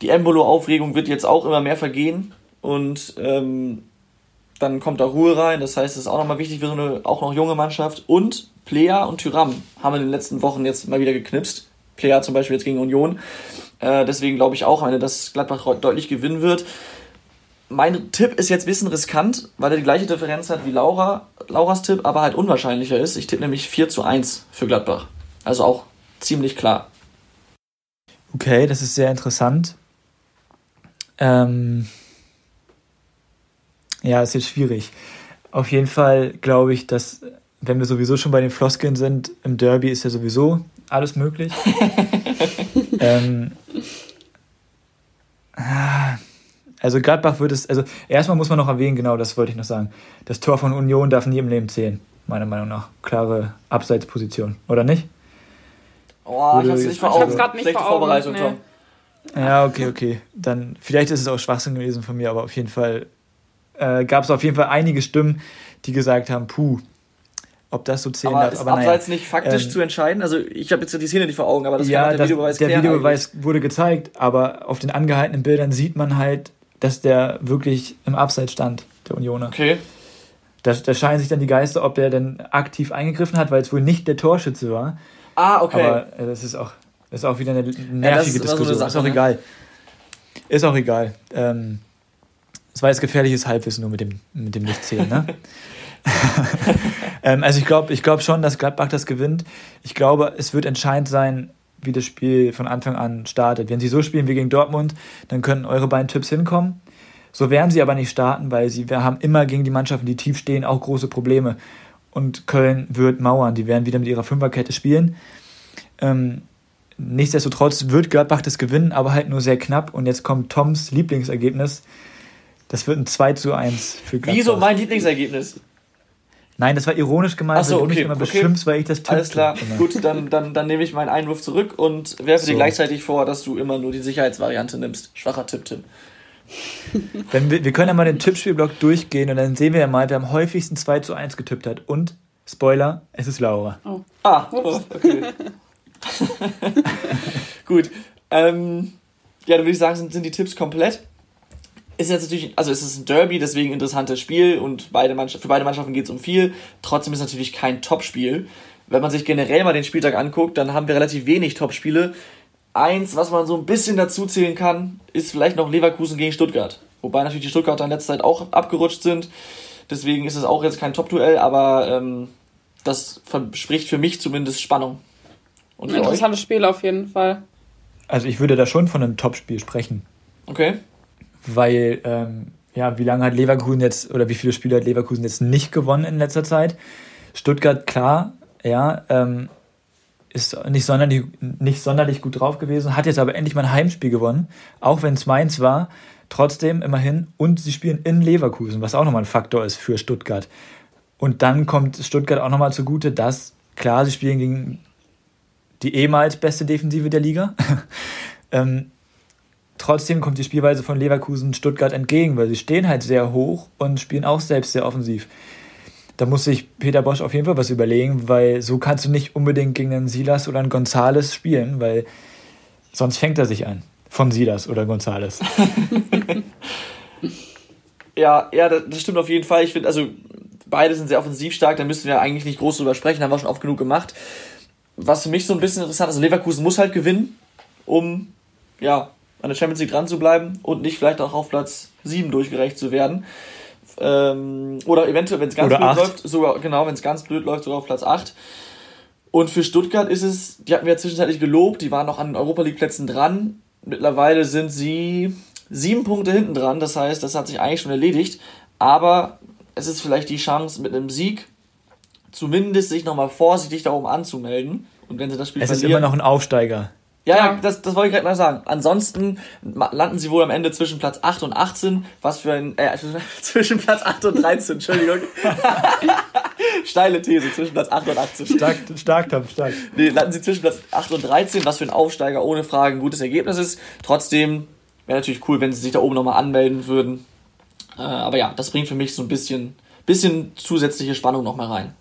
die Embolo-Aufregung wird jetzt auch immer mehr vergehen und ähm, dann kommt da Ruhe rein. Das heißt, es ist auch nochmal wichtig für so eine auch noch junge Mannschaft. Und Plea und Tyram haben in den letzten Wochen jetzt mal wieder geknipst. Plea zum Beispiel jetzt gegen Union. Äh, deswegen glaube ich auch, eine, dass Gladbach deutlich gewinnen wird. Mein Tipp ist jetzt ein bisschen riskant, weil er die gleiche Differenz hat wie Laura, Lauras Tipp, aber halt unwahrscheinlicher ist. Ich tippe nämlich 4 zu 1 für Gladbach. Also auch ziemlich klar. Okay, das ist sehr interessant. Ähm, ja, ist jetzt schwierig. Auf jeden Fall glaube ich, dass, wenn wir sowieso schon bei den Floskeln sind, im Derby ist ja sowieso alles möglich. *laughs* ähm, also Gladbach wird es, also erstmal muss man noch erwähnen, genau, das wollte ich noch sagen. Das Tor von Union darf nie im Leben zählen, meiner Meinung nach. Klare Abseitsposition, oder nicht? Oh, ich Augen. Ich hab's nicht vor Augen. Vorbereitung, nee. Ja, okay, okay. Dann vielleicht ist es auch Schwachsinn gewesen von mir, aber auf jeden Fall äh, gab es auf jeden Fall einige Stimmen, die gesagt haben, puh, ob das so zählen aber darf. Ist aber abseits naja, nicht faktisch ähm, zu entscheiden? Also ich habe jetzt die Szene nicht vor Augen, aber das ja, der das, Videobeweis Der Videobeweis eigentlich. wurde gezeigt, aber auf den angehaltenen Bildern sieht man halt, dass der wirklich im Abseits stand, der Unioner. Okay. Da, da scheinen sich dann die Geister, ob der denn aktiv eingegriffen hat, weil es wohl nicht der Torschütze war. Ah, okay. Aber äh, das ist auch ist auch wieder eine nervige ja, Diskussion. So Sache, ist auch ne? egal. Ist auch egal. Ähm, es war jetzt gefährliches Halbwissen nur mit dem, mit dem Nichtzählen, ne? *laughs* *laughs* ähm, also ich glaube ich glaub schon, dass Gladbach das gewinnt. Ich glaube, es wird entscheidend sein, wie das Spiel von Anfang an startet. Wenn sie so spielen wie gegen Dortmund, dann können eure beiden Tipps hinkommen. So werden sie aber nicht starten, weil sie wir haben immer gegen die Mannschaften, die tief stehen, auch große Probleme. Und Köln wird mauern. Die werden wieder mit ihrer Fünferkette spielen. Ähm, Nichtsdestotrotz wird Gladbach das gewinnen, aber halt nur sehr knapp. Und jetzt kommt Toms Lieblingsergebnis. Das wird ein 2 zu 1 für Gladbach. Wieso mein Lieblingsergebnis? Nein, das war ironisch gemeint, so, weil okay, du mich immer okay. beschimpfst, weil ich das tippe. Alles klar, immer. gut, dann, dann, dann nehme ich meinen Einwurf zurück und werfe so. dir gleichzeitig vor, dass du immer nur die Sicherheitsvariante nimmst. Schwacher Tipp, Tim. *laughs* Wenn wir, wir können ja mal den Tippspielblock durchgehen und dann sehen wir ja mal, wer am häufigsten 2 zu 1 getippt hat. Und, Spoiler, es ist Laura. Oh. Ah, oh, okay. *laughs* *laughs* Gut. Ähm, ja, dann würde ich sagen, sind, sind die Tipps komplett. Ist jetzt natürlich, also es ist ein Derby, deswegen ein interessantes Spiel und beide für beide Mannschaften geht es um viel. Trotzdem ist es natürlich kein Topspiel. Wenn man sich generell mal den Spieltag anguckt, dann haben wir relativ wenig Topspiele. Eins, was man so ein bisschen dazu zählen kann, ist vielleicht noch Leverkusen gegen Stuttgart. Wobei natürlich die Stuttgarter in letzter Zeit auch abgerutscht sind. Deswegen ist es auch jetzt kein Top-Duell, aber ähm, das verspricht für mich zumindest Spannung. Und Ein interessantes euch? Spiel auf jeden Fall. Also ich würde da schon von einem Topspiel sprechen. Okay. Weil, ähm, ja, wie lange hat Leverkusen jetzt, oder wie viele Spiele hat Leverkusen jetzt nicht gewonnen in letzter Zeit? Stuttgart, klar, ja, ähm, ist nicht sonderlich, nicht sonderlich gut drauf gewesen, hat jetzt aber endlich mal ein Heimspiel gewonnen, auch wenn es Mainz war. Trotzdem immerhin. Und sie spielen in Leverkusen, was auch nochmal ein Faktor ist für Stuttgart. Und dann kommt Stuttgart auch nochmal zugute, dass, klar, sie spielen gegen die ehemals beste Defensive der Liga. *laughs* ähm, trotzdem kommt die Spielweise von Leverkusen Stuttgart entgegen, weil sie stehen halt sehr hoch und spielen auch selbst sehr offensiv. Da muss sich Peter Bosch auf jeden Fall was überlegen, weil so kannst du nicht unbedingt gegen einen Silas oder einen Gonzales spielen, weil sonst fängt er sich an. Von Silas oder Gonzales. *laughs* ja, ja, das stimmt auf jeden Fall. Ich finde, also beide sind sehr offensiv stark, da müssen wir eigentlich nicht groß drüber sprechen, haben wir schon oft genug gemacht. Was für mich so ein bisschen interessant ist, also Leverkusen muss halt gewinnen, um ja, an der Champions League dran zu bleiben und nicht vielleicht auch auf Platz 7 durchgereicht zu werden. Ähm, oder eventuell, wenn es ganz oder blöd acht. läuft, sogar, genau, wenn es ganz blöd läuft, sogar auf Platz 8. Und für Stuttgart ist es, die hatten wir ja zwischenzeitlich gelobt, die waren noch an den Europa League Plätzen dran. Mittlerweile sind sie sieben Punkte hinten dran, das heißt, das hat sich eigentlich schon erledigt. Aber es ist vielleicht die Chance mit einem Sieg, zumindest sich nochmal vorsichtig da oben anzumelden. Und wenn sie das Spiel es verlieren. Es ist immer noch ein Aufsteiger. Ja, ja, das, das wollte ich gerade mal sagen. Ansonsten landen sie wohl am Ende zwischen Platz 8 und 18. Was für ein. Äh, *laughs* zwischen Platz 8 und 13, Entschuldigung. *laughs* Steile These, zwischen Platz 8 und 18. Stark, stark, Tom, stark. Nee, landen sie zwischen Platz 8 und 13, was für ein Aufsteiger ohne Frage ein gutes Ergebnis ist. Trotzdem wäre natürlich cool, wenn sie sich da oben nochmal anmelden würden. Äh, aber ja, das bringt für mich so ein bisschen, bisschen zusätzliche Spannung nochmal rein.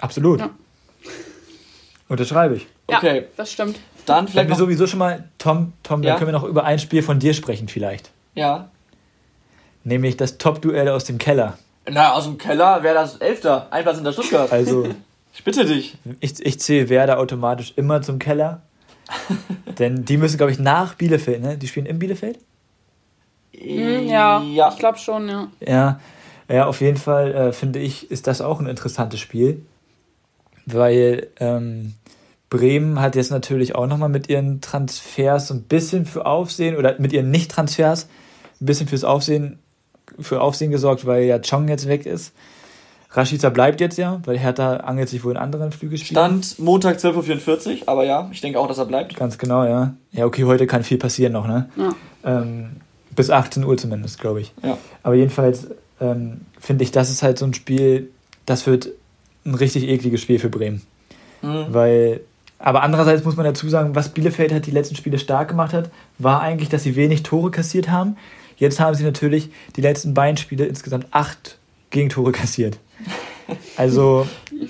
Absolut. Ja. Unterschreibe ich. Okay. Ja, das stimmt. Dann vielleicht. Wenn wir sowieso schon mal, Tom, Tom, ja? dann können wir noch über ein Spiel von dir sprechen, vielleicht. Ja. Nämlich das Top-Duell aus dem Keller. Na, aus dem Keller wäre das Elfter. Ein Platz in der Stuttgart. Also. *laughs* ich bitte dich. Ich, ich zähle Werder automatisch immer zum Keller. *laughs* Denn die müssen, glaube ich, nach Bielefeld, ne? Die spielen in Bielefeld? Mm, ja, ja, ich glaube schon, ja. Ja, ja auf jeden Fall äh, finde ich, ist das auch ein interessantes Spiel. Weil ähm, Bremen hat jetzt natürlich auch nochmal mit ihren Transfers so ein bisschen für Aufsehen oder mit ihren Nicht-Transfers ein bisschen fürs Aufsehen, für Aufsehen gesorgt, weil ja Chong jetzt weg ist. Rashica bleibt jetzt ja, weil Hertha angelt sich wohl in anderen Flügelspielen. Stand Montag 12.44 Uhr, aber ja, ich denke auch, dass er bleibt. Ganz genau, ja. Ja, okay, heute kann viel passieren noch, ne? Ja. Ähm, bis 18 Uhr zumindest, glaube ich. Ja. Aber jedenfalls ähm, finde ich, das ist halt so ein Spiel, das wird ein richtig ekliges Spiel für Bremen. Mhm. Weil aber andererseits muss man dazu sagen, was Bielefeld halt die letzten Spiele stark gemacht hat, war eigentlich, dass sie wenig Tore kassiert haben. Jetzt haben sie natürlich die letzten beiden Spiele insgesamt acht Gegentore kassiert. Also,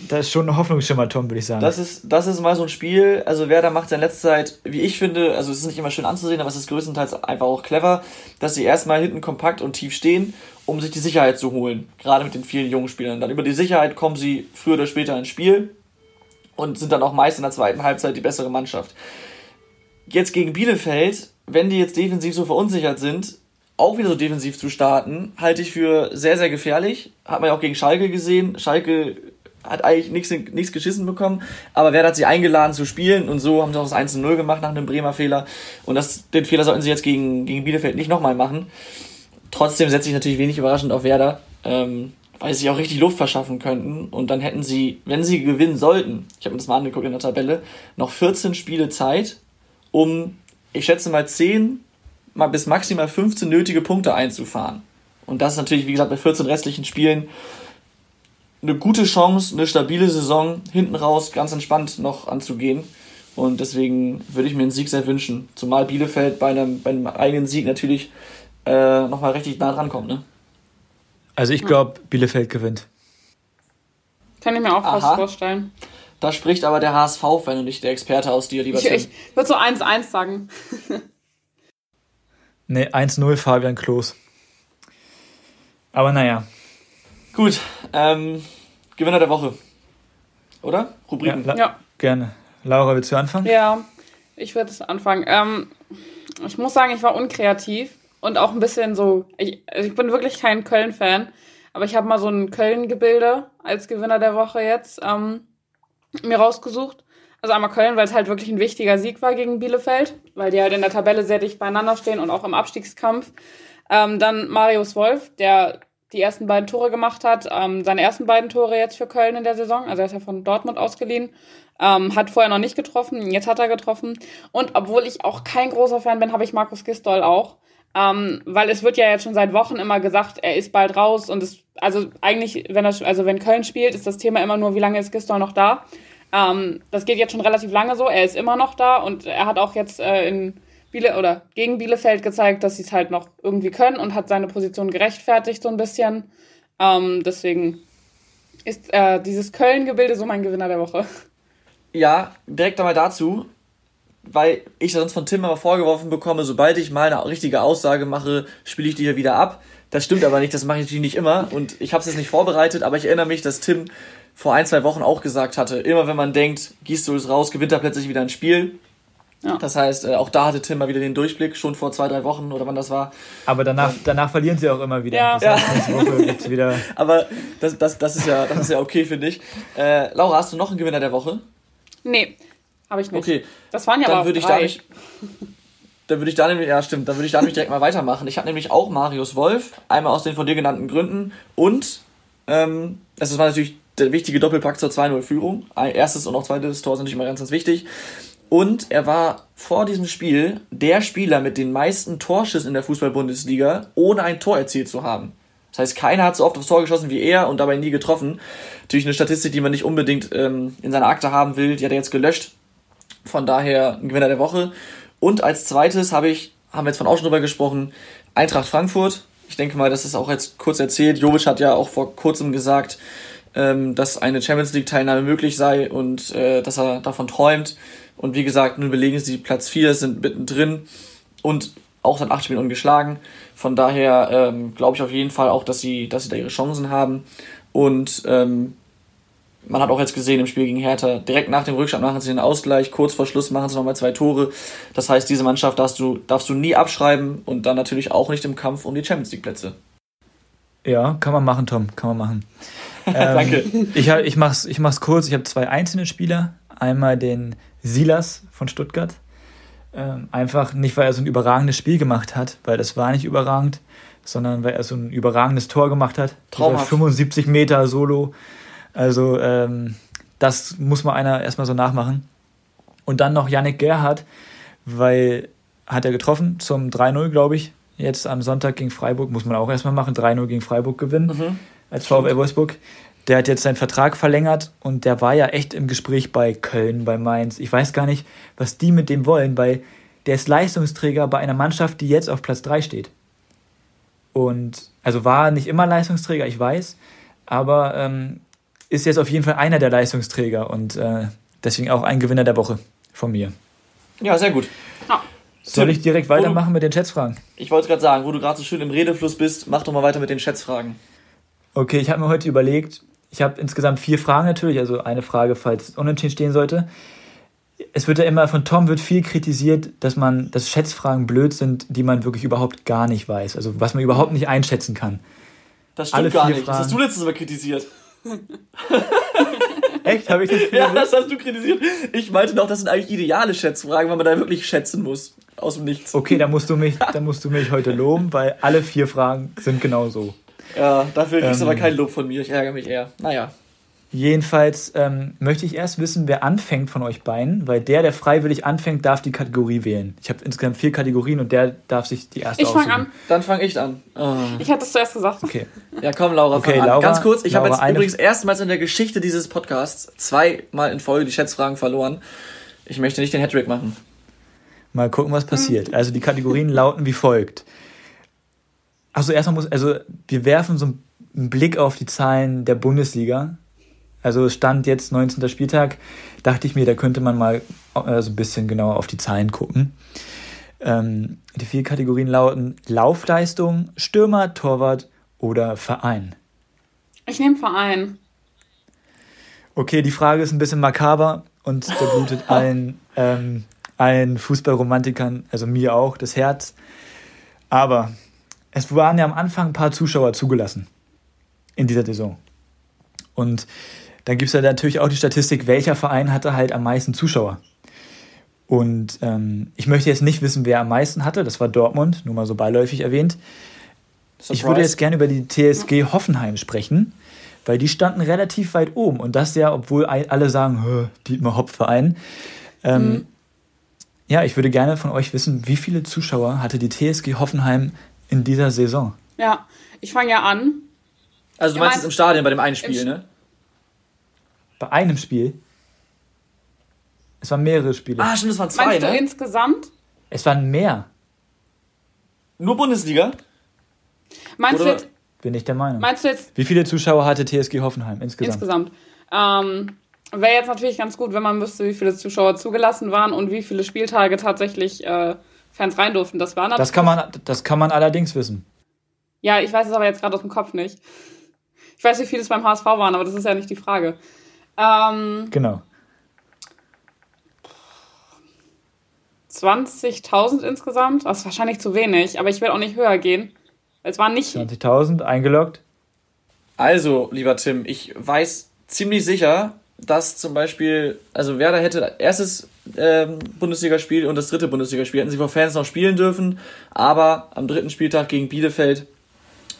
das ist schon ein Hoffnungsschimmer, Tom, würde ich sagen. Das ist, das ist mal so ein Spiel. Also, Werder macht in letzter Zeit, wie ich finde, also es ist nicht immer schön anzusehen, aber es ist größtenteils einfach auch clever, dass sie erstmal hinten kompakt und tief stehen, um sich die Sicherheit zu holen. Gerade mit den vielen jungen Spielern. Dann über die Sicherheit kommen sie früher oder später ins Spiel und sind dann auch meist in der zweiten Halbzeit die bessere Mannschaft. Jetzt gegen Bielefeld, wenn die jetzt defensiv so verunsichert sind, auch wieder so defensiv zu starten, halte ich für sehr, sehr gefährlich. Hat man ja auch gegen Schalke gesehen. Schalke hat eigentlich nichts, nichts geschissen bekommen, aber wer hat sie eingeladen zu spielen und so haben sie auch das 1-0 gemacht nach einem Bremer Fehler. Und das, den Fehler sollten sie jetzt gegen, gegen Bielefeld nicht nochmal machen. Trotzdem setze ich natürlich wenig überraschend auf Werder. Ähm, weil sie sich auch richtig Luft verschaffen könnten. Und dann hätten sie, wenn sie gewinnen sollten, ich habe mir das mal angeguckt in der Tabelle, noch 14 Spiele Zeit, um, ich schätze mal 10 mal bis maximal 15 nötige Punkte einzufahren. Und das ist natürlich, wie gesagt, bei 14 restlichen Spielen eine gute Chance, eine stabile Saison hinten raus ganz entspannt noch anzugehen. Und deswegen würde ich mir einen Sieg sehr wünschen. Zumal Bielefeld bei einem, bei einem eigenen Sieg natürlich äh, nochmal richtig nah dran kommt. Ne? Also ich glaube, Bielefeld gewinnt. Kann ich mir auch Aha. fast vorstellen. Da spricht aber der HSV-Fan und nicht der Experte aus dir, lieber Ich, ich würde so 1-1 sagen. *laughs* ne, 1-0 Fabian Klos. Aber naja. Gut, ähm, Gewinner der Woche. Oder? Rubriken. Ja, ja. Gerne. Laura, willst du anfangen? Ja, ich würde es anfangen. Ähm, ich muss sagen, ich war unkreativ und auch ein bisschen so, ich, ich bin wirklich kein Köln-Fan, aber ich habe mal so ein Köln-Gebilde als Gewinner der Woche jetzt ähm, mir rausgesucht. Also einmal Köln, weil es halt wirklich ein wichtiger Sieg war gegen Bielefeld, weil die halt in der Tabelle sehr dicht beieinander stehen und auch im Abstiegskampf. Ähm, dann Marius Wolf, der die ersten beiden Tore gemacht hat. Ähm, seine ersten beiden Tore jetzt für Köln in der Saison. Also er ist ja von Dortmund ausgeliehen. Ähm, hat vorher noch nicht getroffen, jetzt hat er getroffen. Und obwohl ich auch kein großer Fan bin, habe ich Markus Gistol auch. Ähm, weil es wird ja jetzt schon seit Wochen immer gesagt, er ist bald raus und es, also eigentlich, wenn er, also wenn Köln spielt, ist das Thema immer nur, wie lange ist Gistol noch da? Ähm, das geht jetzt schon relativ lange so, er ist immer noch da und er hat auch jetzt äh, in Biele oder gegen Bielefeld gezeigt, dass sie es halt noch irgendwie können und hat seine Position gerechtfertigt so ein bisschen. Ähm, deswegen ist äh, dieses Köln-Gebilde so mein Gewinner der Woche. Ja, direkt einmal dazu, weil ich sonst von Tim immer vorgeworfen bekomme, sobald ich mal eine richtige Aussage mache, spiele ich die hier wieder ab. Das stimmt aber nicht, das mache ich natürlich nicht immer und ich habe es jetzt nicht vorbereitet, aber ich erinnere mich, dass Tim vor ein, zwei Wochen auch gesagt hatte, immer wenn man denkt, du es raus, gewinnt er plötzlich wieder ein Spiel. Ja. Das heißt, äh, auch da hatte Tim mal wieder den Durchblick, schon vor zwei, drei Wochen oder wann das war. Aber danach, danach verlieren sie auch immer wieder. Ja. Das heißt, ja. *laughs* wieder Aber das, das, das, ist ja, das ist ja okay, finde ich. Äh, Laura, hast du noch einen Gewinner der Woche? Nee, habe ich nicht. Okay. Das waren ja dann aber würde ich da nicht, Dann würde ich da nämlich, ja stimmt, dann würde ich da nämlich direkt mal weitermachen. Ich habe nämlich auch Marius Wolf, einmal aus den von dir genannten Gründen und ähm, das war natürlich der wichtige Doppelpack zur 2-0-Führung. Erstes und auch zweites Tor sind natürlich immer ganz, ganz wichtig. Und er war vor diesem Spiel der Spieler mit den meisten Torschüssen in der Fußball-Bundesliga, ohne ein Tor erzielt zu haben. Das heißt, keiner hat so oft aufs Tor geschossen wie er und dabei nie getroffen. Natürlich eine Statistik, die man nicht unbedingt ähm, in seiner Akte haben will. Die hat er jetzt gelöscht. Von daher ein Gewinner der Woche. Und als zweites habe ich, haben wir jetzt von auch schon drüber gesprochen, Eintracht Frankfurt. Ich denke mal, das ist auch jetzt kurz erzählt. Jovic hat ja auch vor kurzem gesagt, ähm, dass eine Champions League Teilnahme möglich sei und äh, dass er davon träumt. Und wie gesagt, nun belegen sie Platz 4, sind mittendrin und auch seit acht Spielen ungeschlagen. Von daher ähm, glaube ich auf jeden Fall auch, dass sie, dass sie da ihre Chancen haben. Und ähm, man hat auch jetzt gesehen im Spiel gegen Hertha, direkt nach dem Rückstand machen sie den Ausgleich, kurz vor Schluss machen sie nochmal zwei Tore. Das heißt, diese Mannschaft darfst du, darfst du nie abschreiben und dann natürlich auch nicht im Kampf um die Champions League Plätze. Ja, kann man machen, Tom, kann man machen. *laughs* ähm, Danke. Ich, ich, mach's, ich mach's kurz. Ich habe zwei einzelne Spieler. Einmal den Silas von Stuttgart. Ähm, einfach nicht, weil er so ein überragendes Spiel gemacht hat, weil das war nicht überragend, sondern weil er so ein überragendes Tor gemacht hat. Traumhaft. 75 Meter Solo. Also ähm, das muss mal einer erstmal so nachmachen. Und dann noch Yannick Gerhardt, weil hat er getroffen zum 3-0, glaube ich. Jetzt am Sonntag gegen Freiburg muss man auch erstmal machen. 3-0 gegen Freiburg gewinnen mhm. Als VfL Wolfsburg. Der hat jetzt seinen Vertrag verlängert und der war ja echt im Gespräch bei Köln, bei Mainz. Ich weiß gar nicht, was die mit dem wollen, weil der ist Leistungsträger bei einer Mannschaft, die jetzt auf Platz 3 steht. Und also war nicht immer Leistungsträger, ich weiß, aber ähm, ist jetzt auf jeden Fall einer der Leistungsträger und äh, deswegen auch ein Gewinner der Woche von mir. Ja, sehr gut. Ja. Soll ich direkt weitermachen du, mit den Schätzfragen? Ich wollte gerade sagen, wo du gerade so schön im Redefluss bist, mach doch mal weiter mit den Schätzfragen. Okay, ich habe mir heute überlegt, ich habe insgesamt vier Fragen natürlich, also eine Frage, falls es unentschieden stehen sollte. Es wird ja immer von Tom wird viel kritisiert, dass man, dass Schätzfragen blöd sind, die man wirklich überhaupt gar nicht weiß, also was man überhaupt nicht einschätzen kann. Das stimmt Alle gar nicht. Fragen. Das hast du letztes Mal kritisiert. *laughs* Echt? Habe ich das *laughs* kritisiert? Ja, das hast du kritisiert. Ich meinte noch, das sind eigentlich ideale Schätzfragen, weil man da wirklich schätzen muss. Aus dem Nichts. Okay, dann musst du mich, dann musst du mich heute loben, weil alle vier Fragen sind genau so. Ja, dafür kriegst du ähm, aber kein Lob von mir. Ich ärgere mich eher. Naja. Jedenfalls ähm, möchte ich erst wissen, wer anfängt von euch beiden, weil der, der freiwillig anfängt, darf die Kategorie wählen. Ich habe insgesamt vier Kategorien und der darf sich die erste Ich fange an. Dann fange ich an. Oh. Ich hatte es zuerst gesagt. Okay. Ja, komm, Laura, okay, Laura Ganz kurz, ich habe jetzt übrigens erstmals in der Geschichte dieses Podcasts zweimal in Folge die Schätzfragen verloren. Ich möchte nicht den Hattrick machen. Mal gucken, was passiert. Also die Kategorien lauten wie folgt. Also erstmal muss, also wir werfen so einen Blick auf die Zahlen der Bundesliga. Also Stand jetzt 19. Spieltag, dachte ich mir, da könnte man mal äh, so ein bisschen genauer auf die Zahlen gucken. Ähm, die vier Kategorien lauten Laufleistung, Stürmer, Torwart oder Verein. Ich nehme Verein. Okay, die Frage ist ein bisschen makaber und da blutet *laughs* allen, ähm, allen Fußballromantikern, also mir auch, das Herz. Aber es waren ja am Anfang ein paar Zuschauer zugelassen in dieser Saison. Und dann gibt es ja natürlich auch die Statistik, welcher Verein hatte halt am meisten Zuschauer. Und ähm, ich möchte jetzt nicht wissen, wer am meisten hatte. Das war Dortmund, nur mal so beiläufig erwähnt. Ich würde jetzt gerne über die TSG Hoffenheim sprechen, weil die standen relativ weit oben. Und das ja, obwohl alle sagen, Dietmar Hopp-Verein. Ähm, mhm. Ja, ich würde gerne von euch wissen, wie viele Zuschauer hatte die TSG Hoffenheim in dieser Saison? Ja, ich fange ja an. Also du meinst es im Stadion bei dem einen Spiel, ne? Bei einem Spiel? Es waren mehrere Spiele. Ah, stimmt, es waren zwei, meinst ne? Du insgesamt? Es waren mehr. Nur Bundesliga? Meinst Oder? du jetzt. Bin ich der Meinung. Meinst du jetzt. Wie viele Zuschauer hatte TSG Hoffenheim insgesamt? Insgesamt. Ähm, Wäre jetzt natürlich ganz gut, wenn man wüsste, wie viele Zuschauer zugelassen waren und wie viele Spieltage tatsächlich äh, Fans rein durften. Das war das kann man, Das kann man allerdings wissen. Ja, ich weiß es aber jetzt gerade aus dem Kopf nicht. Ich weiß, wie viele es beim HSV waren, aber das ist ja nicht die Frage. Ähm, genau. 20.000 insgesamt. Das ist wahrscheinlich zu wenig, aber ich will auch nicht höher gehen. Es waren nicht. 20.000 eingeloggt. Also, lieber Tim, ich weiß ziemlich sicher, dass zum Beispiel, also Werder hätte erstes ähm, Bundesligaspiel und das dritte Bundesligaspiel hätten sie vor Fans noch spielen dürfen, aber am dritten Spieltag gegen Bielefeld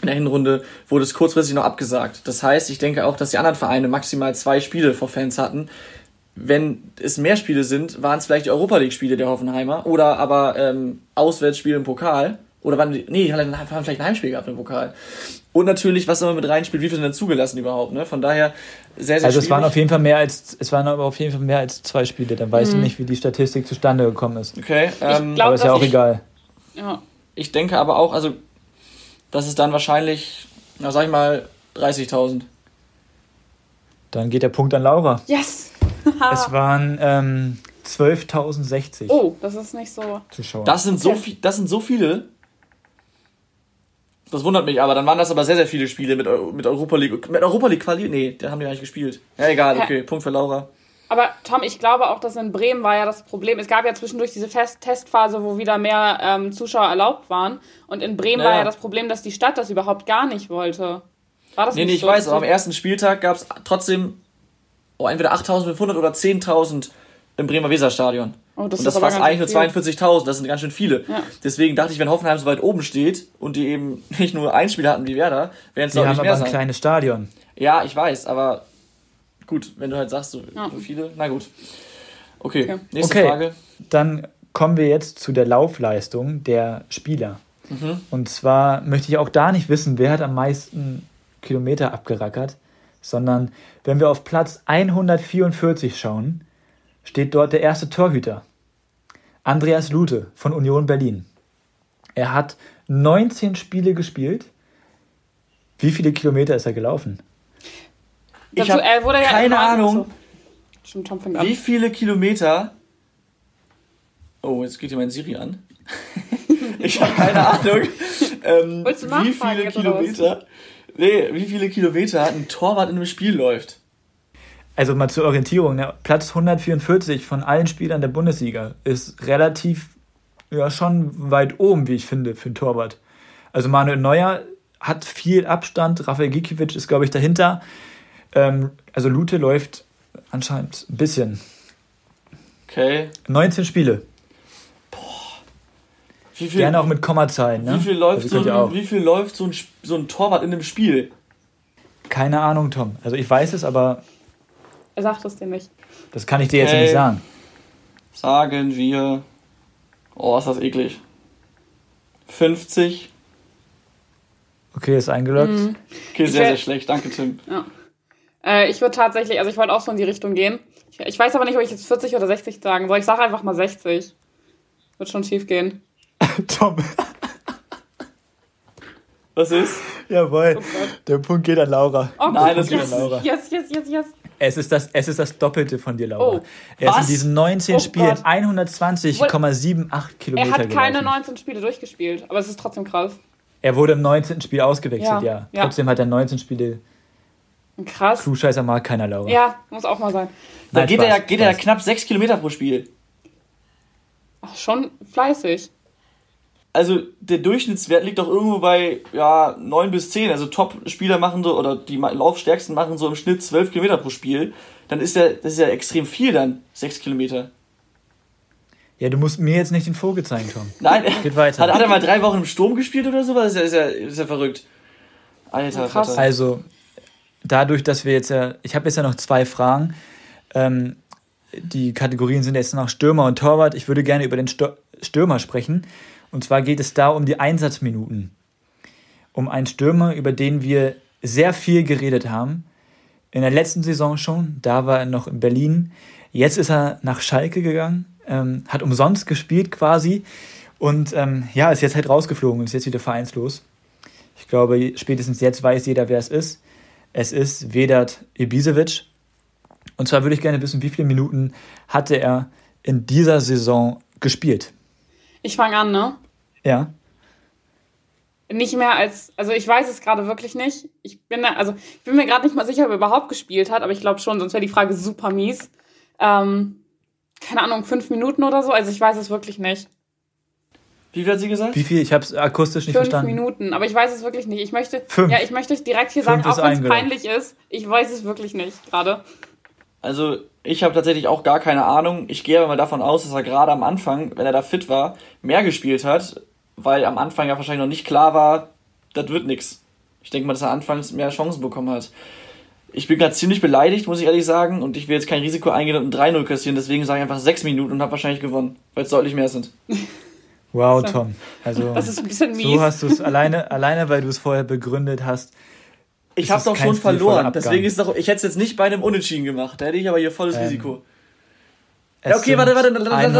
in der Hinrunde wurde es kurzfristig noch abgesagt. Das heißt, ich denke auch, dass die anderen Vereine maximal zwei Spiele vor Fans hatten. Wenn es mehr Spiele sind, waren es vielleicht die Europa League-Spiele der Hoffenheimer oder aber ähm, Auswärtsspiele im Pokal. Oder waren die, nee, die haben vielleicht ein Heimspiel gehabt im Pokal. Und natürlich, was immer mit reinspielt, wie viel sind denn zugelassen überhaupt, ne? Von daher sehr, sehr Also es waren auf jeden Fall mehr als, es waren aber auf jeden Fall mehr als zwei Spiele. Dann weißt mhm. du nicht, wie die Statistik zustande gekommen ist. Okay, ähm, glaub, aber ist ja auch ich, egal. Ja. Ich denke aber auch, also, das ist dann wahrscheinlich, na sag ich mal, 30.000. Dann geht der Punkt an Laura. Yes! *laughs* es waren ähm, 12.060. Oh, das ist nicht so. Zuschauer. Das sind, okay. so viel, das sind so viele. Das wundert mich aber. Dann waren das aber sehr, sehr viele Spiele mit, mit Europa League. Mit Europa League Quali? Nee, den haben die gar nicht gespielt. Ja, egal, okay. Punkt für Laura. Aber Tom, ich glaube auch, dass in Bremen war ja das Problem. Es gab ja zwischendurch diese Fest Testphase, wo wieder mehr ähm, Zuschauer erlaubt waren. Und in Bremen ja. war ja das Problem, dass die Stadt das überhaupt gar nicht wollte. War das nee, nicht nee, ich so? weiß, aber am ersten Spieltag gab es trotzdem oh, entweder 8.500 oder 10.000 im Bremer Weserstadion. Oh, das und das fast eigentlich nur 42.000, das sind ganz schön viele. Ja. Deswegen dachte ich, wenn Hoffenheim so weit oben steht und die eben *laughs* nicht nur ein Spiel hatten wie Werder, wären es doch nicht mehr aber ein kleines Stadion. Ja, ich weiß, aber gut, wenn du halt sagst, so, ja. viele, na gut. Okay, okay. nächste okay. Frage. Dann kommen wir jetzt zu der Laufleistung der Spieler. Mhm. Und zwar möchte ich auch da nicht wissen, wer hat am meisten Kilometer abgerackert, sondern wenn wir auf Platz 144 schauen, steht dort der erste Torhüter, Andreas Lute von Union Berlin. Er hat 19 Spiele gespielt. Wie viele Kilometer ist er gelaufen? Ich habe ja keine Ahnung, so. wie viele Kilometer. Oh, jetzt geht hier mein Siri an. *laughs* ich habe keine Ahnung, ähm, wie viele Kilometer. Nee, wie viele Kilometer ein Torwart in einem Spiel läuft also mal zur Orientierung, ne? Platz 144 von allen Spielern der Bundesliga ist relativ, ja, schon weit oben, wie ich finde, für einen Torwart. Also Manuel Neuer hat viel Abstand, Rafael Gikiewicz ist, glaube ich, dahinter. Ähm, also Lute läuft anscheinend ein bisschen. Okay. 19 Spiele. Boah. Wie viel, Gerne auch mit Kommazahlen. Ne? Wie, viel läuft also so ein, wie viel läuft so ein, so ein Torwart in einem Spiel? Keine Ahnung, Tom. Also ich weiß es, aber er sagt es dir nicht. Das kann ich dir okay. jetzt nicht sagen. Sagen wir. Oh, ist das eklig. 50. Okay, ist eingeloggt. Mhm. Okay, sehr, sehr schlecht. Danke, Tim. Ja. Äh, ich würde tatsächlich, also ich wollte auch so in die Richtung gehen. Ich, ich, weiß aber nicht, ob ich jetzt 40 oder 60 sagen soll. Ich sage einfach mal 60. Wird schon schief gehen. *laughs* Tom. Was ist? Jawohl. Oh Der Punkt geht an Laura. Oh, Nein, das geht an Laura. Yes, yes, yes, yes. Es ist, das, es ist das Doppelte von dir, Laura. Oh, er ist in diesen 19 oh Spielen 120,78 Kilometer Er hat keine 19 Spiele durchgespielt, aber es ist trotzdem krass. Er wurde im 19. Spiel ausgewechselt, ja. ja. ja. Trotzdem hat er 19 Spiele. Krass. Klugscheißer mag keiner, Laura. Ja, muss auch mal sein. Da geht, Spaß, er, geht er knapp 6 Kilometer pro Spiel. Ach, schon fleißig also der Durchschnittswert liegt doch irgendwo bei ja, 9 bis 10. Also Top-Spieler machen so, oder die Laufstärksten machen so im Schnitt 12 Kilometer pro Spiel. Dann ist ja, das ist ja extrem viel dann, 6 Kilometer. Ja, du musst mir jetzt nicht den Vogel zeigen, Tom. Nein, geht weiter. Hat, hat er mal drei Wochen im Sturm gespielt oder so? Das ist ja, ist ja, ist ja verrückt. Alter, krass. Also, dadurch, dass wir jetzt ja, ich habe jetzt ja noch zwei Fragen. Ähm, die Kategorien sind jetzt noch Stürmer und Torwart. Ich würde gerne über den Stürmer sprechen. Und zwar geht es da um die Einsatzminuten. Um einen Stürmer, über den wir sehr viel geredet haben. In der letzten Saison schon, da war er noch in Berlin. Jetzt ist er nach Schalke gegangen, ähm, hat umsonst gespielt quasi und ähm, ja, ist jetzt halt rausgeflogen und ist jetzt wieder vereinslos. Ich glaube, spätestens jetzt weiß jeder, wer es ist. Es ist Vedat Ibisevic. Und zwar würde ich gerne wissen, wie viele Minuten hatte er in dieser Saison gespielt? Ich fange an, ne? Ja. Nicht mehr als, also ich weiß es gerade wirklich nicht. Ich bin da, also ich bin mir gerade nicht mal sicher, ob er überhaupt gespielt hat, aber ich glaube schon, sonst wäre die Frage super mies. Ähm, keine Ahnung, fünf Minuten oder so, also ich weiß es wirklich nicht. Wie viel hat sie gesagt? Wie viel? Ich habe es akustisch nicht Fünf verstanden. Fünf Minuten, aber ich weiß es wirklich nicht. Ich möchte, Fünf. ja, ich möchte direkt hier Fünf sagen, auch wenn es peinlich ist, ich weiß es wirklich nicht gerade. Also ich habe tatsächlich auch gar keine Ahnung. Ich gehe aber mal davon aus, dass er gerade am Anfang, wenn er da fit war, mehr gespielt hat, weil am Anfang ja wahrscheinlich noch nicht klar war, das wird nix. Ich denke mal, dass er anfangs mehr Chancen bekommen hat. Ich bin gerade ziemlich beleidigt, muss ich ehrlich sagen, und ich will jetzt kein Risiko eingehen und ein 3-0 kassieren, deswegen sage ich einfach 6 Minuten und habe wahrscheinlich gewonnen, weil es deutlich mehr sind. Wow, Tom. Also, das ist ein bisschen mies. So hast du es alleine, alleine, weil du es vorher begründet hast. Ich habe doch schon verloren. Deswegen ist doch, ich hätte es jetzt nicht bei einem Unentschieden gemacht. Da hätte ich aber hier volles ähm, Risiko. Ja, okay, warte, warte,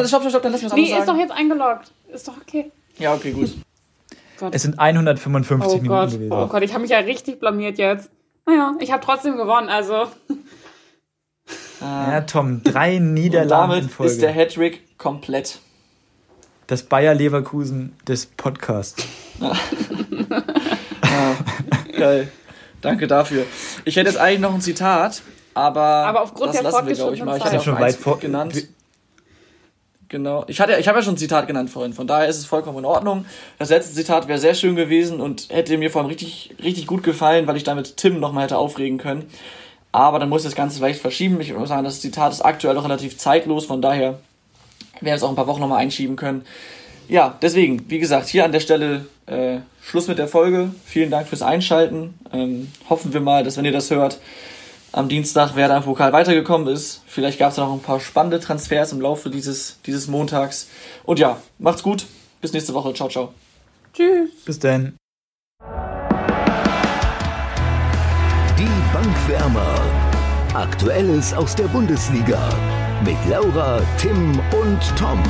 stopp, stopp, stopp, dann lass mich was nee, sagen. Nee, ist doch jetzt eingeloggt. Ist doch okay. Ja, okay, gut. Gott. Es sind 155 oh Minuten Gott. gewesen. Oh Gott, ich habe mich ja richtig blamiert jetzt. Naja, ich habe trotzdem gewonnen, also. Ja, Tom, drei Niederlagen damit in Folge. ist der Hattrick komplett das Bayer Leverkusen des Podcasts. ja, *laughs* geil. Danke dafür. Ich hätte jetzt eigentlich noch ein Zitat, aber, aber aufgrund das der lassen wir, glaube ich mal. Ich hatte ja schon weit vor genannt. Genau. Ich, hatte, ich habe ja schon ein Zitat genannt vorhin, von daher ist es vollkommen in Ordnung. Das letzte Zitat wäre sehr schön gewesen und hätte mir vor allem richtig, richtig gut gefallen, weil ich damit Tim nochmal hätte aufregen können. Aber dann muss ich das Ganze vielleicht verschieben. Ich würde sagen, das Zitat ist aktuell noch relativ zeitlos, von daher wir werden es auch ein paar Wochen nochmal einschieben können. Ja, deswegen, wie gesagt, hier an der Stelle äh, Schluss mit der Folge. Vielen Dank fürs Einschalten. Ähm, hoffen wir mal, dass wenn ihr das hört, am Dienstag wer da im Pokal weitergekommen ist. Vielleicht gab es noch ein paar spannende Transfers im Laufe dieses, dieses Montags. Und ja, macht's gut. Bis nächste Woche. Ciao, ciao. Tschüss. Bis dann. Die Bankwärmer. Aktuelles aus der Bundesliga mit Laura, Tim und Tom.